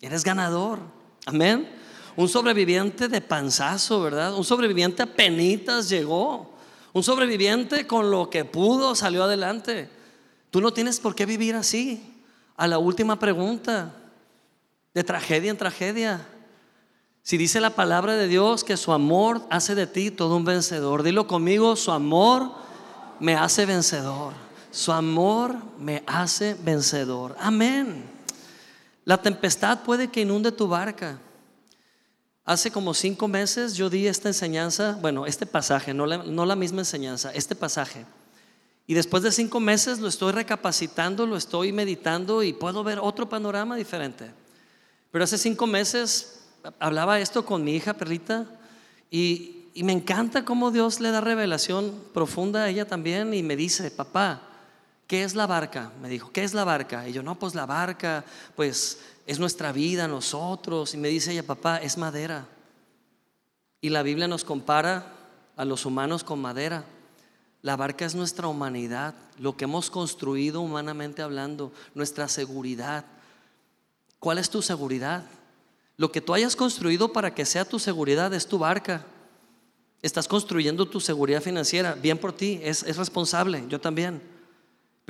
Eres ganador. Amén. Un sobreviviente de panzazo, ¿verdad? Un sobreviviente a penitas llegó. Un sobreviviente con lo que pudo salió adelante. Tú no tienes por qué vivir así. A la última pregunta, de tragedia en tragedia. Si dice la palabra de Dios que su amor hace de ti todo un vencedor, dilo conmigo, su amor me hace vencedor. Su amor me hace vencedor. Amén. La tempestad puede que inunde tu barca. Hace como cinco meses yo di esta enseñanza, bueno, este pasaje, no la, misma enseñanza, este pasaje. Y después de cinco meses lo estoy recapacitando, lo estoy meditando y puedo ver otro panorama diferente. Pero hace cinco meses hablaba esto con mi hija Perrita y me encanta cómo Dios le da revelación profunda a ella también y me dice, papá, ¿qué es la barca? Me dijo, ¿qué es la barca? Y yo, no, pues la barca, pues es nuestra vida, nosotros. Y me dice ella, papá, es madera. Y la Biblia nos compara a los humanos con madera. La barca es nuestra humanidad, lo que hemos construido humanamente hablando, nuestra seguridad. ¿Cuál es tu seguridad? Lo que tú hayas construido para que sea tu seguridad es tu barca. Estás construyendo tu seguridad financiera, bien por ti, es, es responsable, yo también.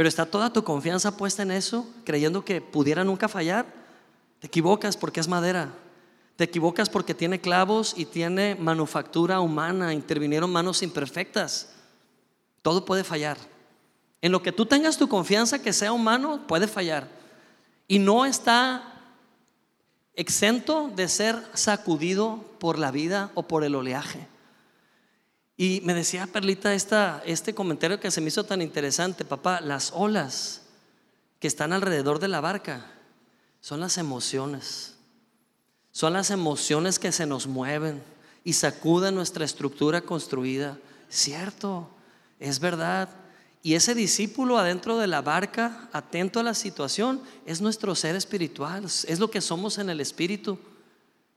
Pero está toda tu confianza puesta en eso, creyendo que pudiera nunca fallar. Te equivocas porque es madera. Te equivocas porque tiene clavos y tiene manufactura humana, intervinieron manos imperfectas. Todo puede fallar. En lo que tú tengas tu confianza que sea humano, puede fallar. Y no está exento de ser sacudido por la vida o por el oleaje. Y me decía Perlita esta, este comentario que se me hizo tan interesante, papá, las olas que están alrededor de la barca son las emociones. Son las emociones que se nos mueven y sacuden nuestra estructura construida. Cierto, es verdad. Y ese discípulo adentro de la barca, atento a la situación, es nuestro ser espiritual, es lo que somos en el espíritu.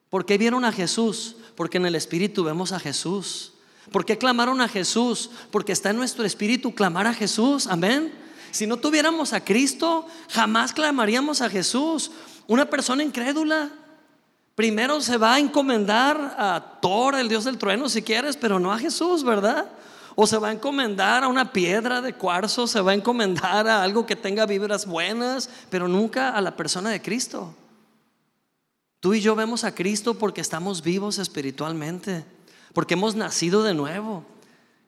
¿Por qué vieron a Jesús? Porque en el espíritu vemos a Jesús. ¿Por qué clamaron a Jesús? Porque está en nuestro espíritu clamar a Jesús. Amén. Si no tuviéramos a Cristo, jamás clamaríamos a Jesús. Una persona incrédula primero se va a encomendar a Thor, el dios del trueno, si quieres, pero no a Jesús, ¿verdad? O se va a encomendar a una piedra de cuarzo, se va a encomendar a algo que tenga vibras buenas, pero nunca a la persona de Cristo. Tú y yo vemos a Cristo porque estamos vivos espiritualmente, porque hemos nacido de nuevo.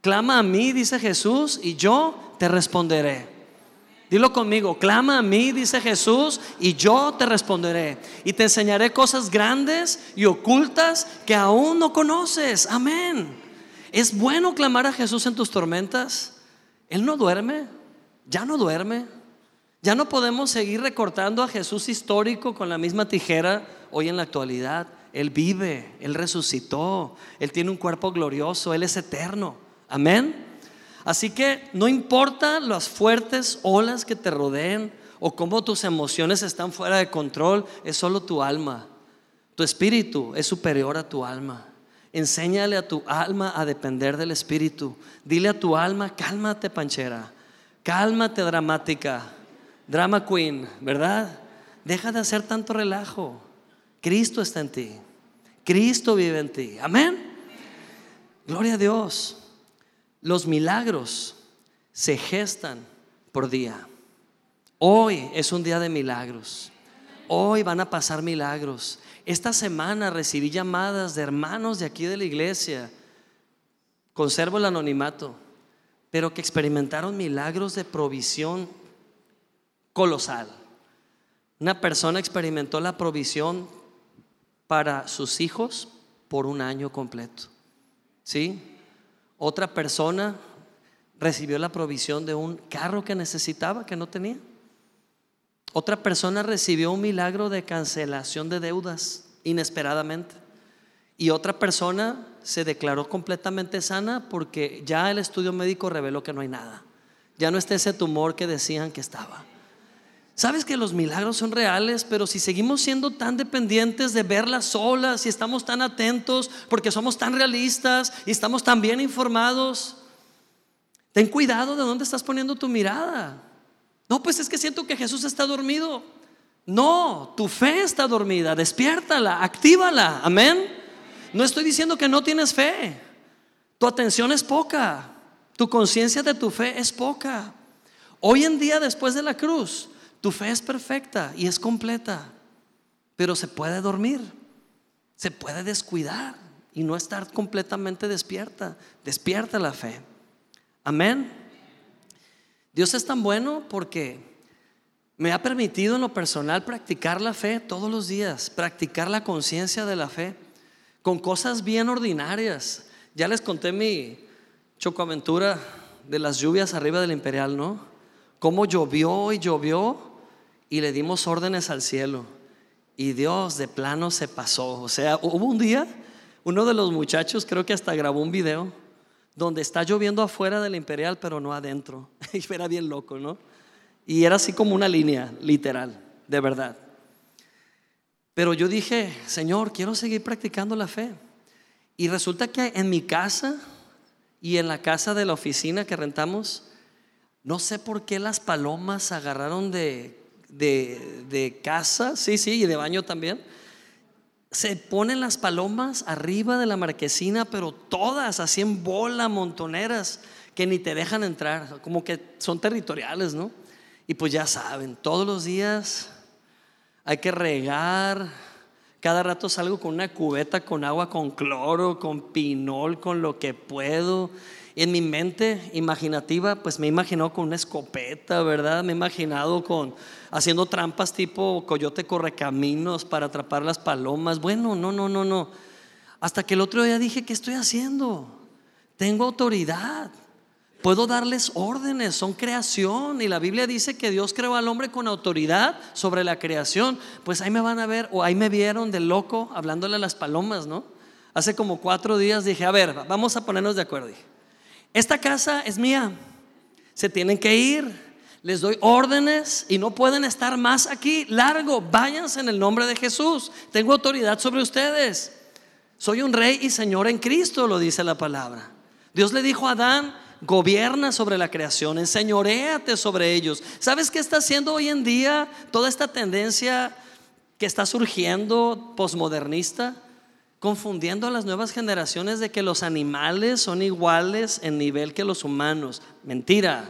Clama a mí, dice Jesús, y yo te responderé. Dilo conmigo, clama a mí, dice Jesús, y yo te responderé. Y te enseñaré cosas grandes y ocultas que aún no conoces. Amén. ¿Es bueno clamar a Jesús en tus tormentas? Él no duerme, ya no duerme. Ya no podemos seguir recortando a Jesús histórico con la misma tijera hoy en la actualidad. Él vive, Él resucitó, Él tiene un cuerpo glorioso, Él es eterno. Amén. Así que no importa las fuertes olas que te rodeen o cómo tus emociones están fuera de control, es solo tu alma. Tu espíritu es superior a tu alma. Enséñale a tu alma a depender del Espíritu. Dile a tu alma, cálmate panchera, cálmate dramática, drama queen, ¿verdad? Deja de hacer tanto relajo. Cristo está en ti. Cristo vive en ti. Amén. Gloria a Dios. Los milagros se gestan por día. Hoy es un día de milagros. Hoy van a pasar milagros. Esta semana recibí llamadas de hermanos de aquí de la iglesia, conservo el anonimato, pero que experimentaron milagros de provisión colosal. Una persona experimentó la provisión para sus hijos por un año completo. ¿Sí? Otra persona recibió la provisión de un carro que necesitaba, que no tenía. Otra persona recibió un milagro de cancelación de deudas inesperadamente. Y otra persona se declaró completamente sana porque ya el estudio médico reveló que no hay nada. Ya no está ese tumor que decían que estaba. Sabes que los milagros son reales, pero si seguimos siendo tan dependientes de verlas solas y estamos tan atentos porque somos tan realistas y estamos tan bien informados, ten cuidado de dónde estás poniendo tu mirada. No, pues es que siento que Jesús está dormido. No, tu fe está dormida, despiértala, actívala, amén. No estoy diciendo que no tienes fe. Tu atención es poca, tu conciencia de tu fe es poca. Hoy en día, después de la cruz, tu fe es perfecta y es completa, pero se puede dormir, se puede descuidar y no estar completamente despierta. Despierta la fe. Amén. Dios es tan bueno porque me ha permitido en lo personal practicar la fe todos los días, practicar la conciencia de la fe con cosas bien ordinarias. Ya les conté mi chocoaventura de las lluvias arriba del Imperial, ¿no? Cómo llovió y llovió y le dimos órdenes al cielo. Y Dios de plano se pasó. O sea, hubo un día, uno de los muchachos creo que hasta grabó un video donde está lloviendo afuera del imperial, pero no adentro. *laughs* Y era bien loco, ¿no? Y era así como una línea, literal, de verdad. Pero yo dije, Señor, quiero seguir practicando la fe. Y resulta que en mi casa y en la casa de la oficina que rentamos, no sé por qué las palomas agarraron de, de, casa, sí, sí, y de baño también. Se ponen las palomas arriba de la marquesina, pero todas así en bola, montoneras, que ni te dejan entrar, como que son territoriales, ¿no? Y pues ya saben, todos los días hay que regar. Cada rato salgo con una cubeta con agua con cloro, con pinol, con lo que puedo. En mi mente imaginativa, pues me he imaginado con una escopeta, ¿verdad? Me he imaginado con haciendo trampas tipo coyote correcaminos para atrapar las palomas. Bueno, no, no, no, no. Hasta que el otro día dije, ¿qué estoy haciendo? Tengo autoridad. Puedo darles órdenes, son creación. Y la Biblia dice que Dios creó al hombre con autoridad sobre la creación. Pues ahí me van a ver, o ahí me vieron de loco hablándole a las palomas, ¿no? Hace como cuatro días dije, a ver, vamos a ponernos de acuerdo. Esta casa es mía, se tienen que ir, les doy órdenes y no pueden estar más aquí. Largo, váyanse en el nombre de Jesús. Tengo autoridad sobre ustedes. Soy un rey y señor en Cristo, lo dice la palabra. Dios le dijo a Adán, gobierna sobre la creación, enseñoreate sobre ellos. ¿Sabes qué está haciendo hoy en día toda esta tendencia que está surgiendo posmodernista? Confundiendo a las nuevas generaciones de que los animales son iguales en nivel que los humanos. Mentira,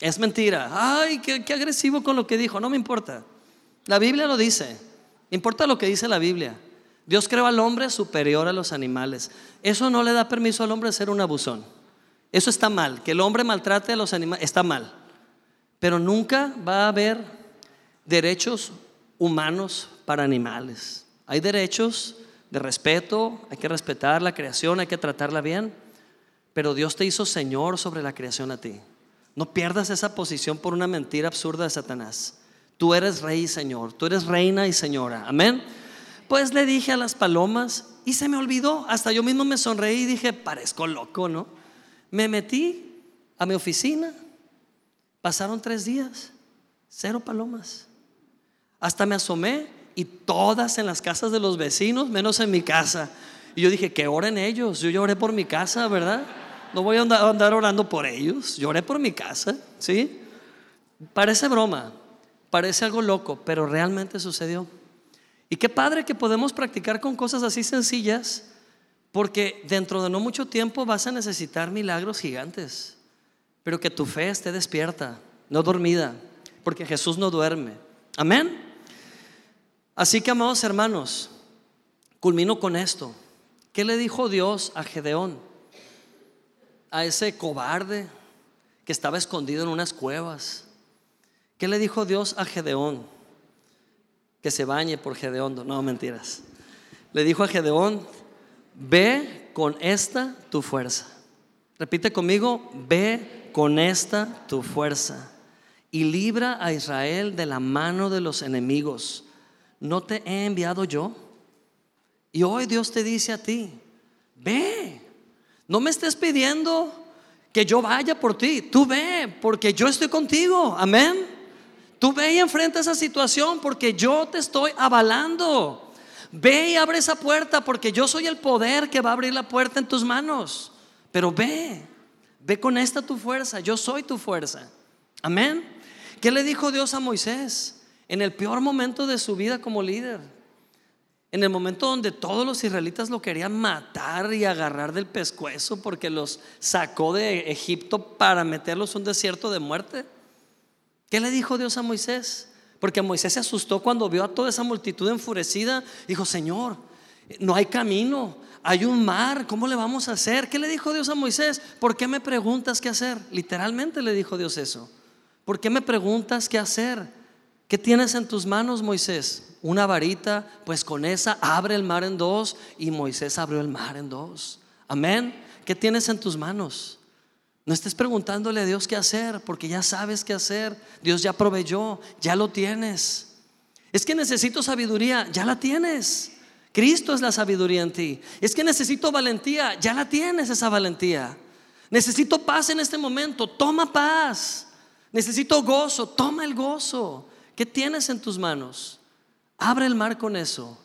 es mentira. Ay, qué, agresivo con lo que dijo, no me importa. La Biblia lo dice, importa lo que dice la Biblia. Dios creó al hombre superior a los animales. Eso no le da permiso al hombre de ser un abusón. Eso está mal. Que el hombre maltrate a los animales está mal. Pero nunca va a haber derechos humanos para animales. Hay derechos de respeto, hay que respetar la creación, hay que tratarla bien. Pero Dios te hizo Señor sobre la creación a ti. No pierdas esa posición por una mentira absurda de Satanás. Tú eres rey y Señor, tú eres reina y señora. Amén. Pues le dije a las palomas y se me olvidó. Hasta yo mismo me sonreí y dije, parezco loco, ¿no? Me metí a mi oficina, pasaron tres días, cero palomas. Hasta me asomé y todas en las casas de los vecinos, menos en mi casa. Y yo dije, que oren ellos. Yo lloré por mi casa, ¿verdad? No voy a andar, orando por ellos. Lloré por mi casa, ¿sí? Parece broma, parece algo loco, pero realmente sucedió. Y qué padre que podemos practicar con cosas así sencillas porque dentro de no mucho tiempo vas a necesitar milagros gigantes, pero que tu fe esté despierta, no dormida, porque Jesús no duerme. Amén. Así que, amados hermanos, culmino con esto. ¿Qué le dijo Dios a Gedeón? A ese cobarde que estaba escondido en unas cuevas. ¿Qué le dijo Dios a Gedeón? Que se bañe por Gedeón. No, mentiras. Le dijo a Gedeón, ve con esta tu fuerza. Repite conmigo, ve con esta tu fuerza y libra a Israel de la mano de los enemigos. ¿No te he enviado yo? Y hoy Dios te dice a ti, ve, no me estés pidiendo que yo vaya por ti, tú ve, porque yo estoy contigo, amén. Tú ve y enfrenta esa situación porque yo te estoy avalando. Ve y abre esa puerta porque yo soy el poder que va a abrir la puerta en tus manos. Pero ve, ve con esta tu fuerza, yo soy tu fuerza. Amén. ¿Qué le dijo Dios a Moisés en el peor momento de su vida como líder? En el momento donde todos los israelitas lo querían matar y agarrar del pescuezo porque los sacó de Egipto para meterlos en un desierto de muerte. ¿Qué le dijo Dios a Moisés? Porque Moisés se asustó cuando vio a toda esa multitud enfurecida. Dijo, Señor, no hay camino, hay un mar, ¿cómo le vamos a hacer? ¿Qué le dijo Dios a Moisés? ¿Por qué me preguntas qué hacer? Literalmente le dijo Dios eso. ¿Por qué me preguntas qué hacer? ¿Qué tienes en tus manos, Moisés? Una varita, pues con esa abre el mar en dos y Moisés abrió el mar en dos. Amén. ¿Qué tienes en tus manos? No estés preguntándole a Dios qué hacer, porque ya sabes qué hacer. Dios ya proveyó, ya lo tienes. Es que necesito sabiduría, ya la tienes. Cristo es la sabiduría en ti. Es que necesito valentía, ya la tienes esa valentía. Necesito paz en este momento, toma paz. Necesito gozo, toma el gozo. ¿Qué tienes en tus manos? Abre el mar con eso.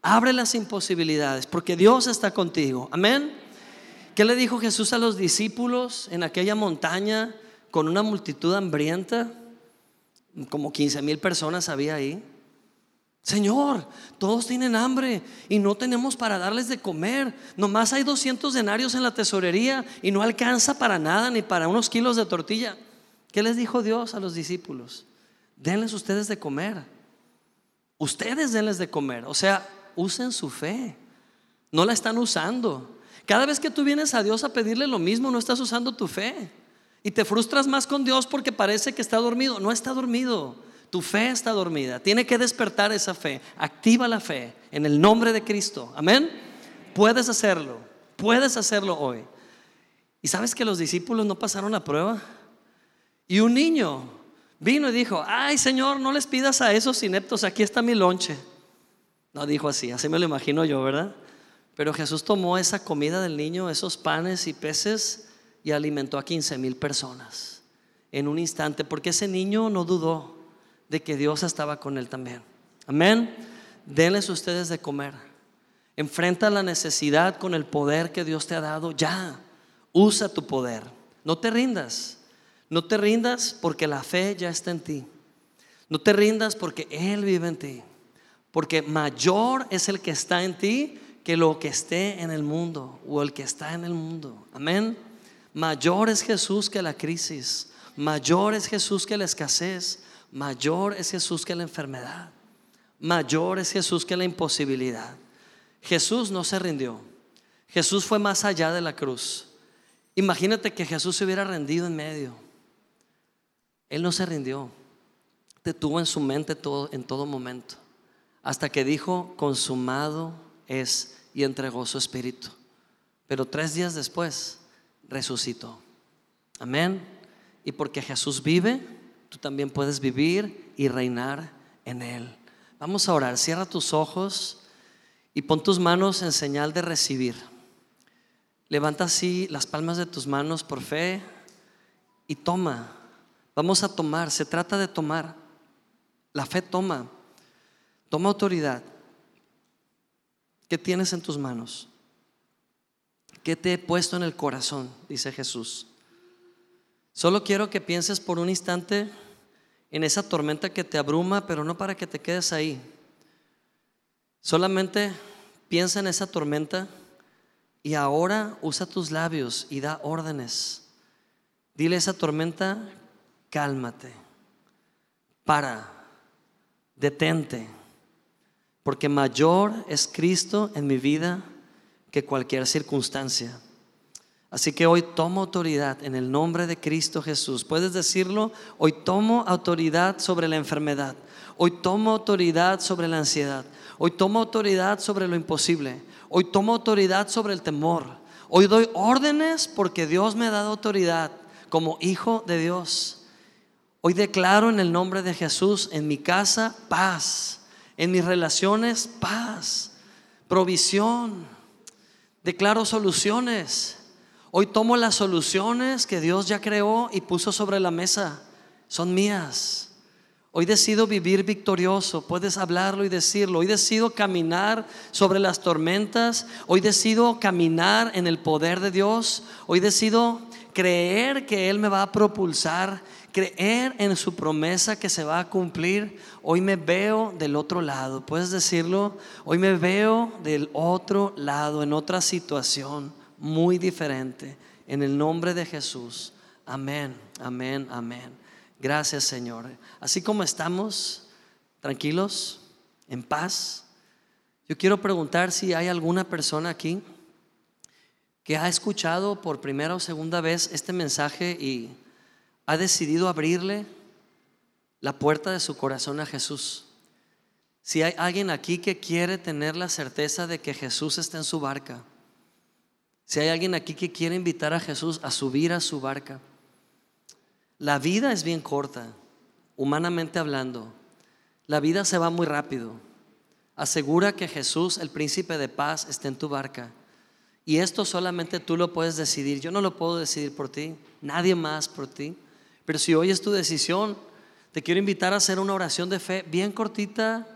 Abre las imposibilidades, porque Dios está contigo. Amén. ¿Qué le dijo Jesús a los discípulos en aquella montaña con una multitud hambrienta? Como 15 mil personas había ahí. Señor, todos tienen hambre y no tenemos para darles de comer. Nomás hay 200 denarios en la tesorería y no alcanza para nada ni para unos kilos de tortilla. ¿Qué les dijo Dios a los discípulos? Denles ustedes de comer. Ustedes denles de comer. O sea, usen su fe. No la están usando. Cada vez que tú vienes a Dios a pedirle lo mismo, no estás usando tu fe. Y te frustras más con Dios porque parece que está dormido. No está dormido. Tu fe está dormida. Tiene que despertar esa fe. Activa la fe en el nombre de Cristo. Amén. Puedes hacerlo. Puedes hacerlo hoy. ¿Y sabes que los discípulos no pasaron la prueba? Y un niño Vino y dijo, ay Señor, no les pidas a esos ineptos, aquí está mi lonche. No dijo así, así me lo imagino yo, ¿verdad? Pero Jesús tomó esa comida del niño, esos panes y peces, y alimentó a 15 mil personas en un instante, porque ese niño no dudó de que Dios estaba con él también. Amén. Denles ustedes de comer. Enfrenta la necesidad con el poder que Dios te ha dado. Ya, usa tu poder. No te rindas. No te rindas porque la fe ya está en ti. No te rindas porque Él vive en ti. Porque mayor es el que está en ti que lo que esté en el mundo o el que está en el mundo. Amén. Mayor es Jesús que la crisis. Mayor es Jesús que la escasez. Mayor es Jesús que la enfermedad. Mayor es Jesús que la imposibilidad. Jesús no se rindió. Jesús fue más allá de la cruz. Imagínate que Jesús se hubiera rendido en medio. Él no se rindió. Te tuvo en su mente todo, en todo momento. Hasta que dijo, consumado es y entregó su espíritu. Pero tres días después resucitó. Amén. Y porque Jesús vive, tú también puedes vivir y reinar en Él. Vamos a orar. Cierra tus ojos y pon tus manos en señal de recibir. Levanta así las palmas de tus manos por fe y toma Vamos a tomar, se trata de tomar. La fe toma, toma autoridad. ¿Qué tienes en tus manos? ¿Qué te he puesto en el corazón? Dice Jesús. Solo quiero que pienses por un instante en esa tormenta que te abruma, pero no para que te quedes ahí. Solamente piensa en esa tormenta y ahora usa tus labios y da órdenes. Dile a esa tormenta cálmate, para, detente, porque mayor es Cristo en mi vida que cualquier circunstancia. Así que hoy tomo autoridad en el nombre de Cristo Jesús. ¿Puedes decirlo? Hoy tomo autoridad sobre la enfermedad. Hoy tomo autoridad sobre la ansiedad. Hoy tomo autoridad sobre lo imposible. Hoy tomo autoridad sobre el temor. Hoy doy órdenes porque Dios me ha dado autoridad como hijo de Dios. Hoy declaro en el nombre de Jesús en mi casa paz, en mis relaciones paz, provisión. Declaro soluciones. Hoy tomo las soluciones que Dios ya creó y puso sobre la mesa. Son mías. Hoy decido vivir victorioso. Puedes hablarlo y decirlo. Hoy decido caminar sobre las tormentas. Hoy decido caminar en el poder de Dios. Hoy decido creer que Él me va a propulsar creer en su promesa que se va a cumplir. Hoy me veo del otro lado, puedes decirlo, hoy me veo del otro lado, en otra situación muy diferente, en el nombre de Jesús. Amén, amén, amén. Gracias Señor. Así como estamos, tranquilos, en paz, yo quiero preguntar si hay alguna persona aquí que ha escuchado por primera o segunda vez este mensaje y ha decidido abrirle la puerta de su corazón a Jesús. Si hay alguien aquí que quiere tener la certeza de que Jesús está en su barca, si hay alguien aquí que quiere invitar a Jesús a subir a su barca, la vida es bien corta, humanamente hablando. La vida se va muy rápido. Asegura que Jesús, el príncipe de paz, está en tu barca. Y esto solamente tú lo puedes decidir. Yo no lo puedo decidir por ti, nadie más por ti. Pero si hoy es tu decisión, te quiero invitar a hacer una oración de fe bien cortita,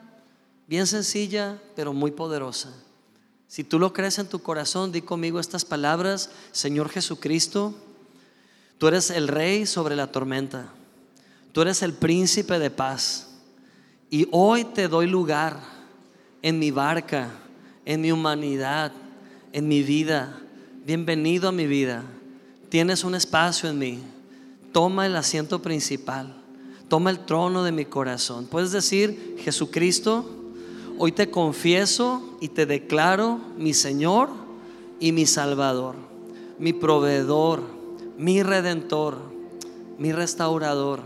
bien sencilla, pero muy poderosa. Si tú lo crees en tu corazón, di conmigo estas palabras, Señor Jesucristo, tú eres el rey sobre la tormenta, tú eres el príncipe de paz, y hoy te doy lugar en mi barca, en mi humanidad, en mi vida. Bienvenido a mi vida. Tienes un espacio en mí. Toma el asiento principal. Toma el trono de mi corazón. Puedes decir, Jesucristo, hoy te confieso y te declaro mi Señor y mi Salvador, mi proveedor, mi redentor, mi restaurador.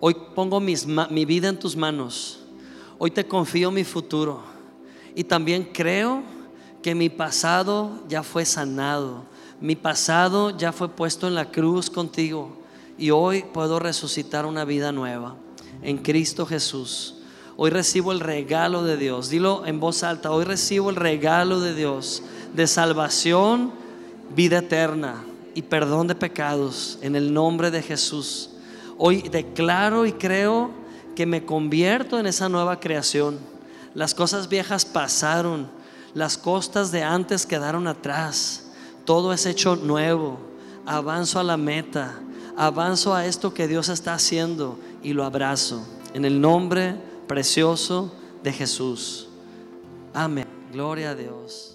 Hoy pongo mi vida en tus manos. Hoy te confío mi futuro. Y también creo que mi pasado ya fue sanado. Mi pasado ya fue puesto en la cruz contigo y hoy puedo resucitar una vida nueva en Cristo Jesús. Hoy recibo el regalo de Dios. Dilo en voz alta, hoy recibo el regalo de Dios de salvación, vida eterna y perdón de pecados en el nombre de Jesús. Hoy declaro y creo que me convierto en esa nueva creación. Las cosas viejas pasaron, las costas de antes quedaron atrás. Todo es hecho nuevo. Avanzo a la meta avanzo a esto que Dios está haciendo y lo abrazo. En el nombre precioso de Jesús. Amén. Gloria a Dios.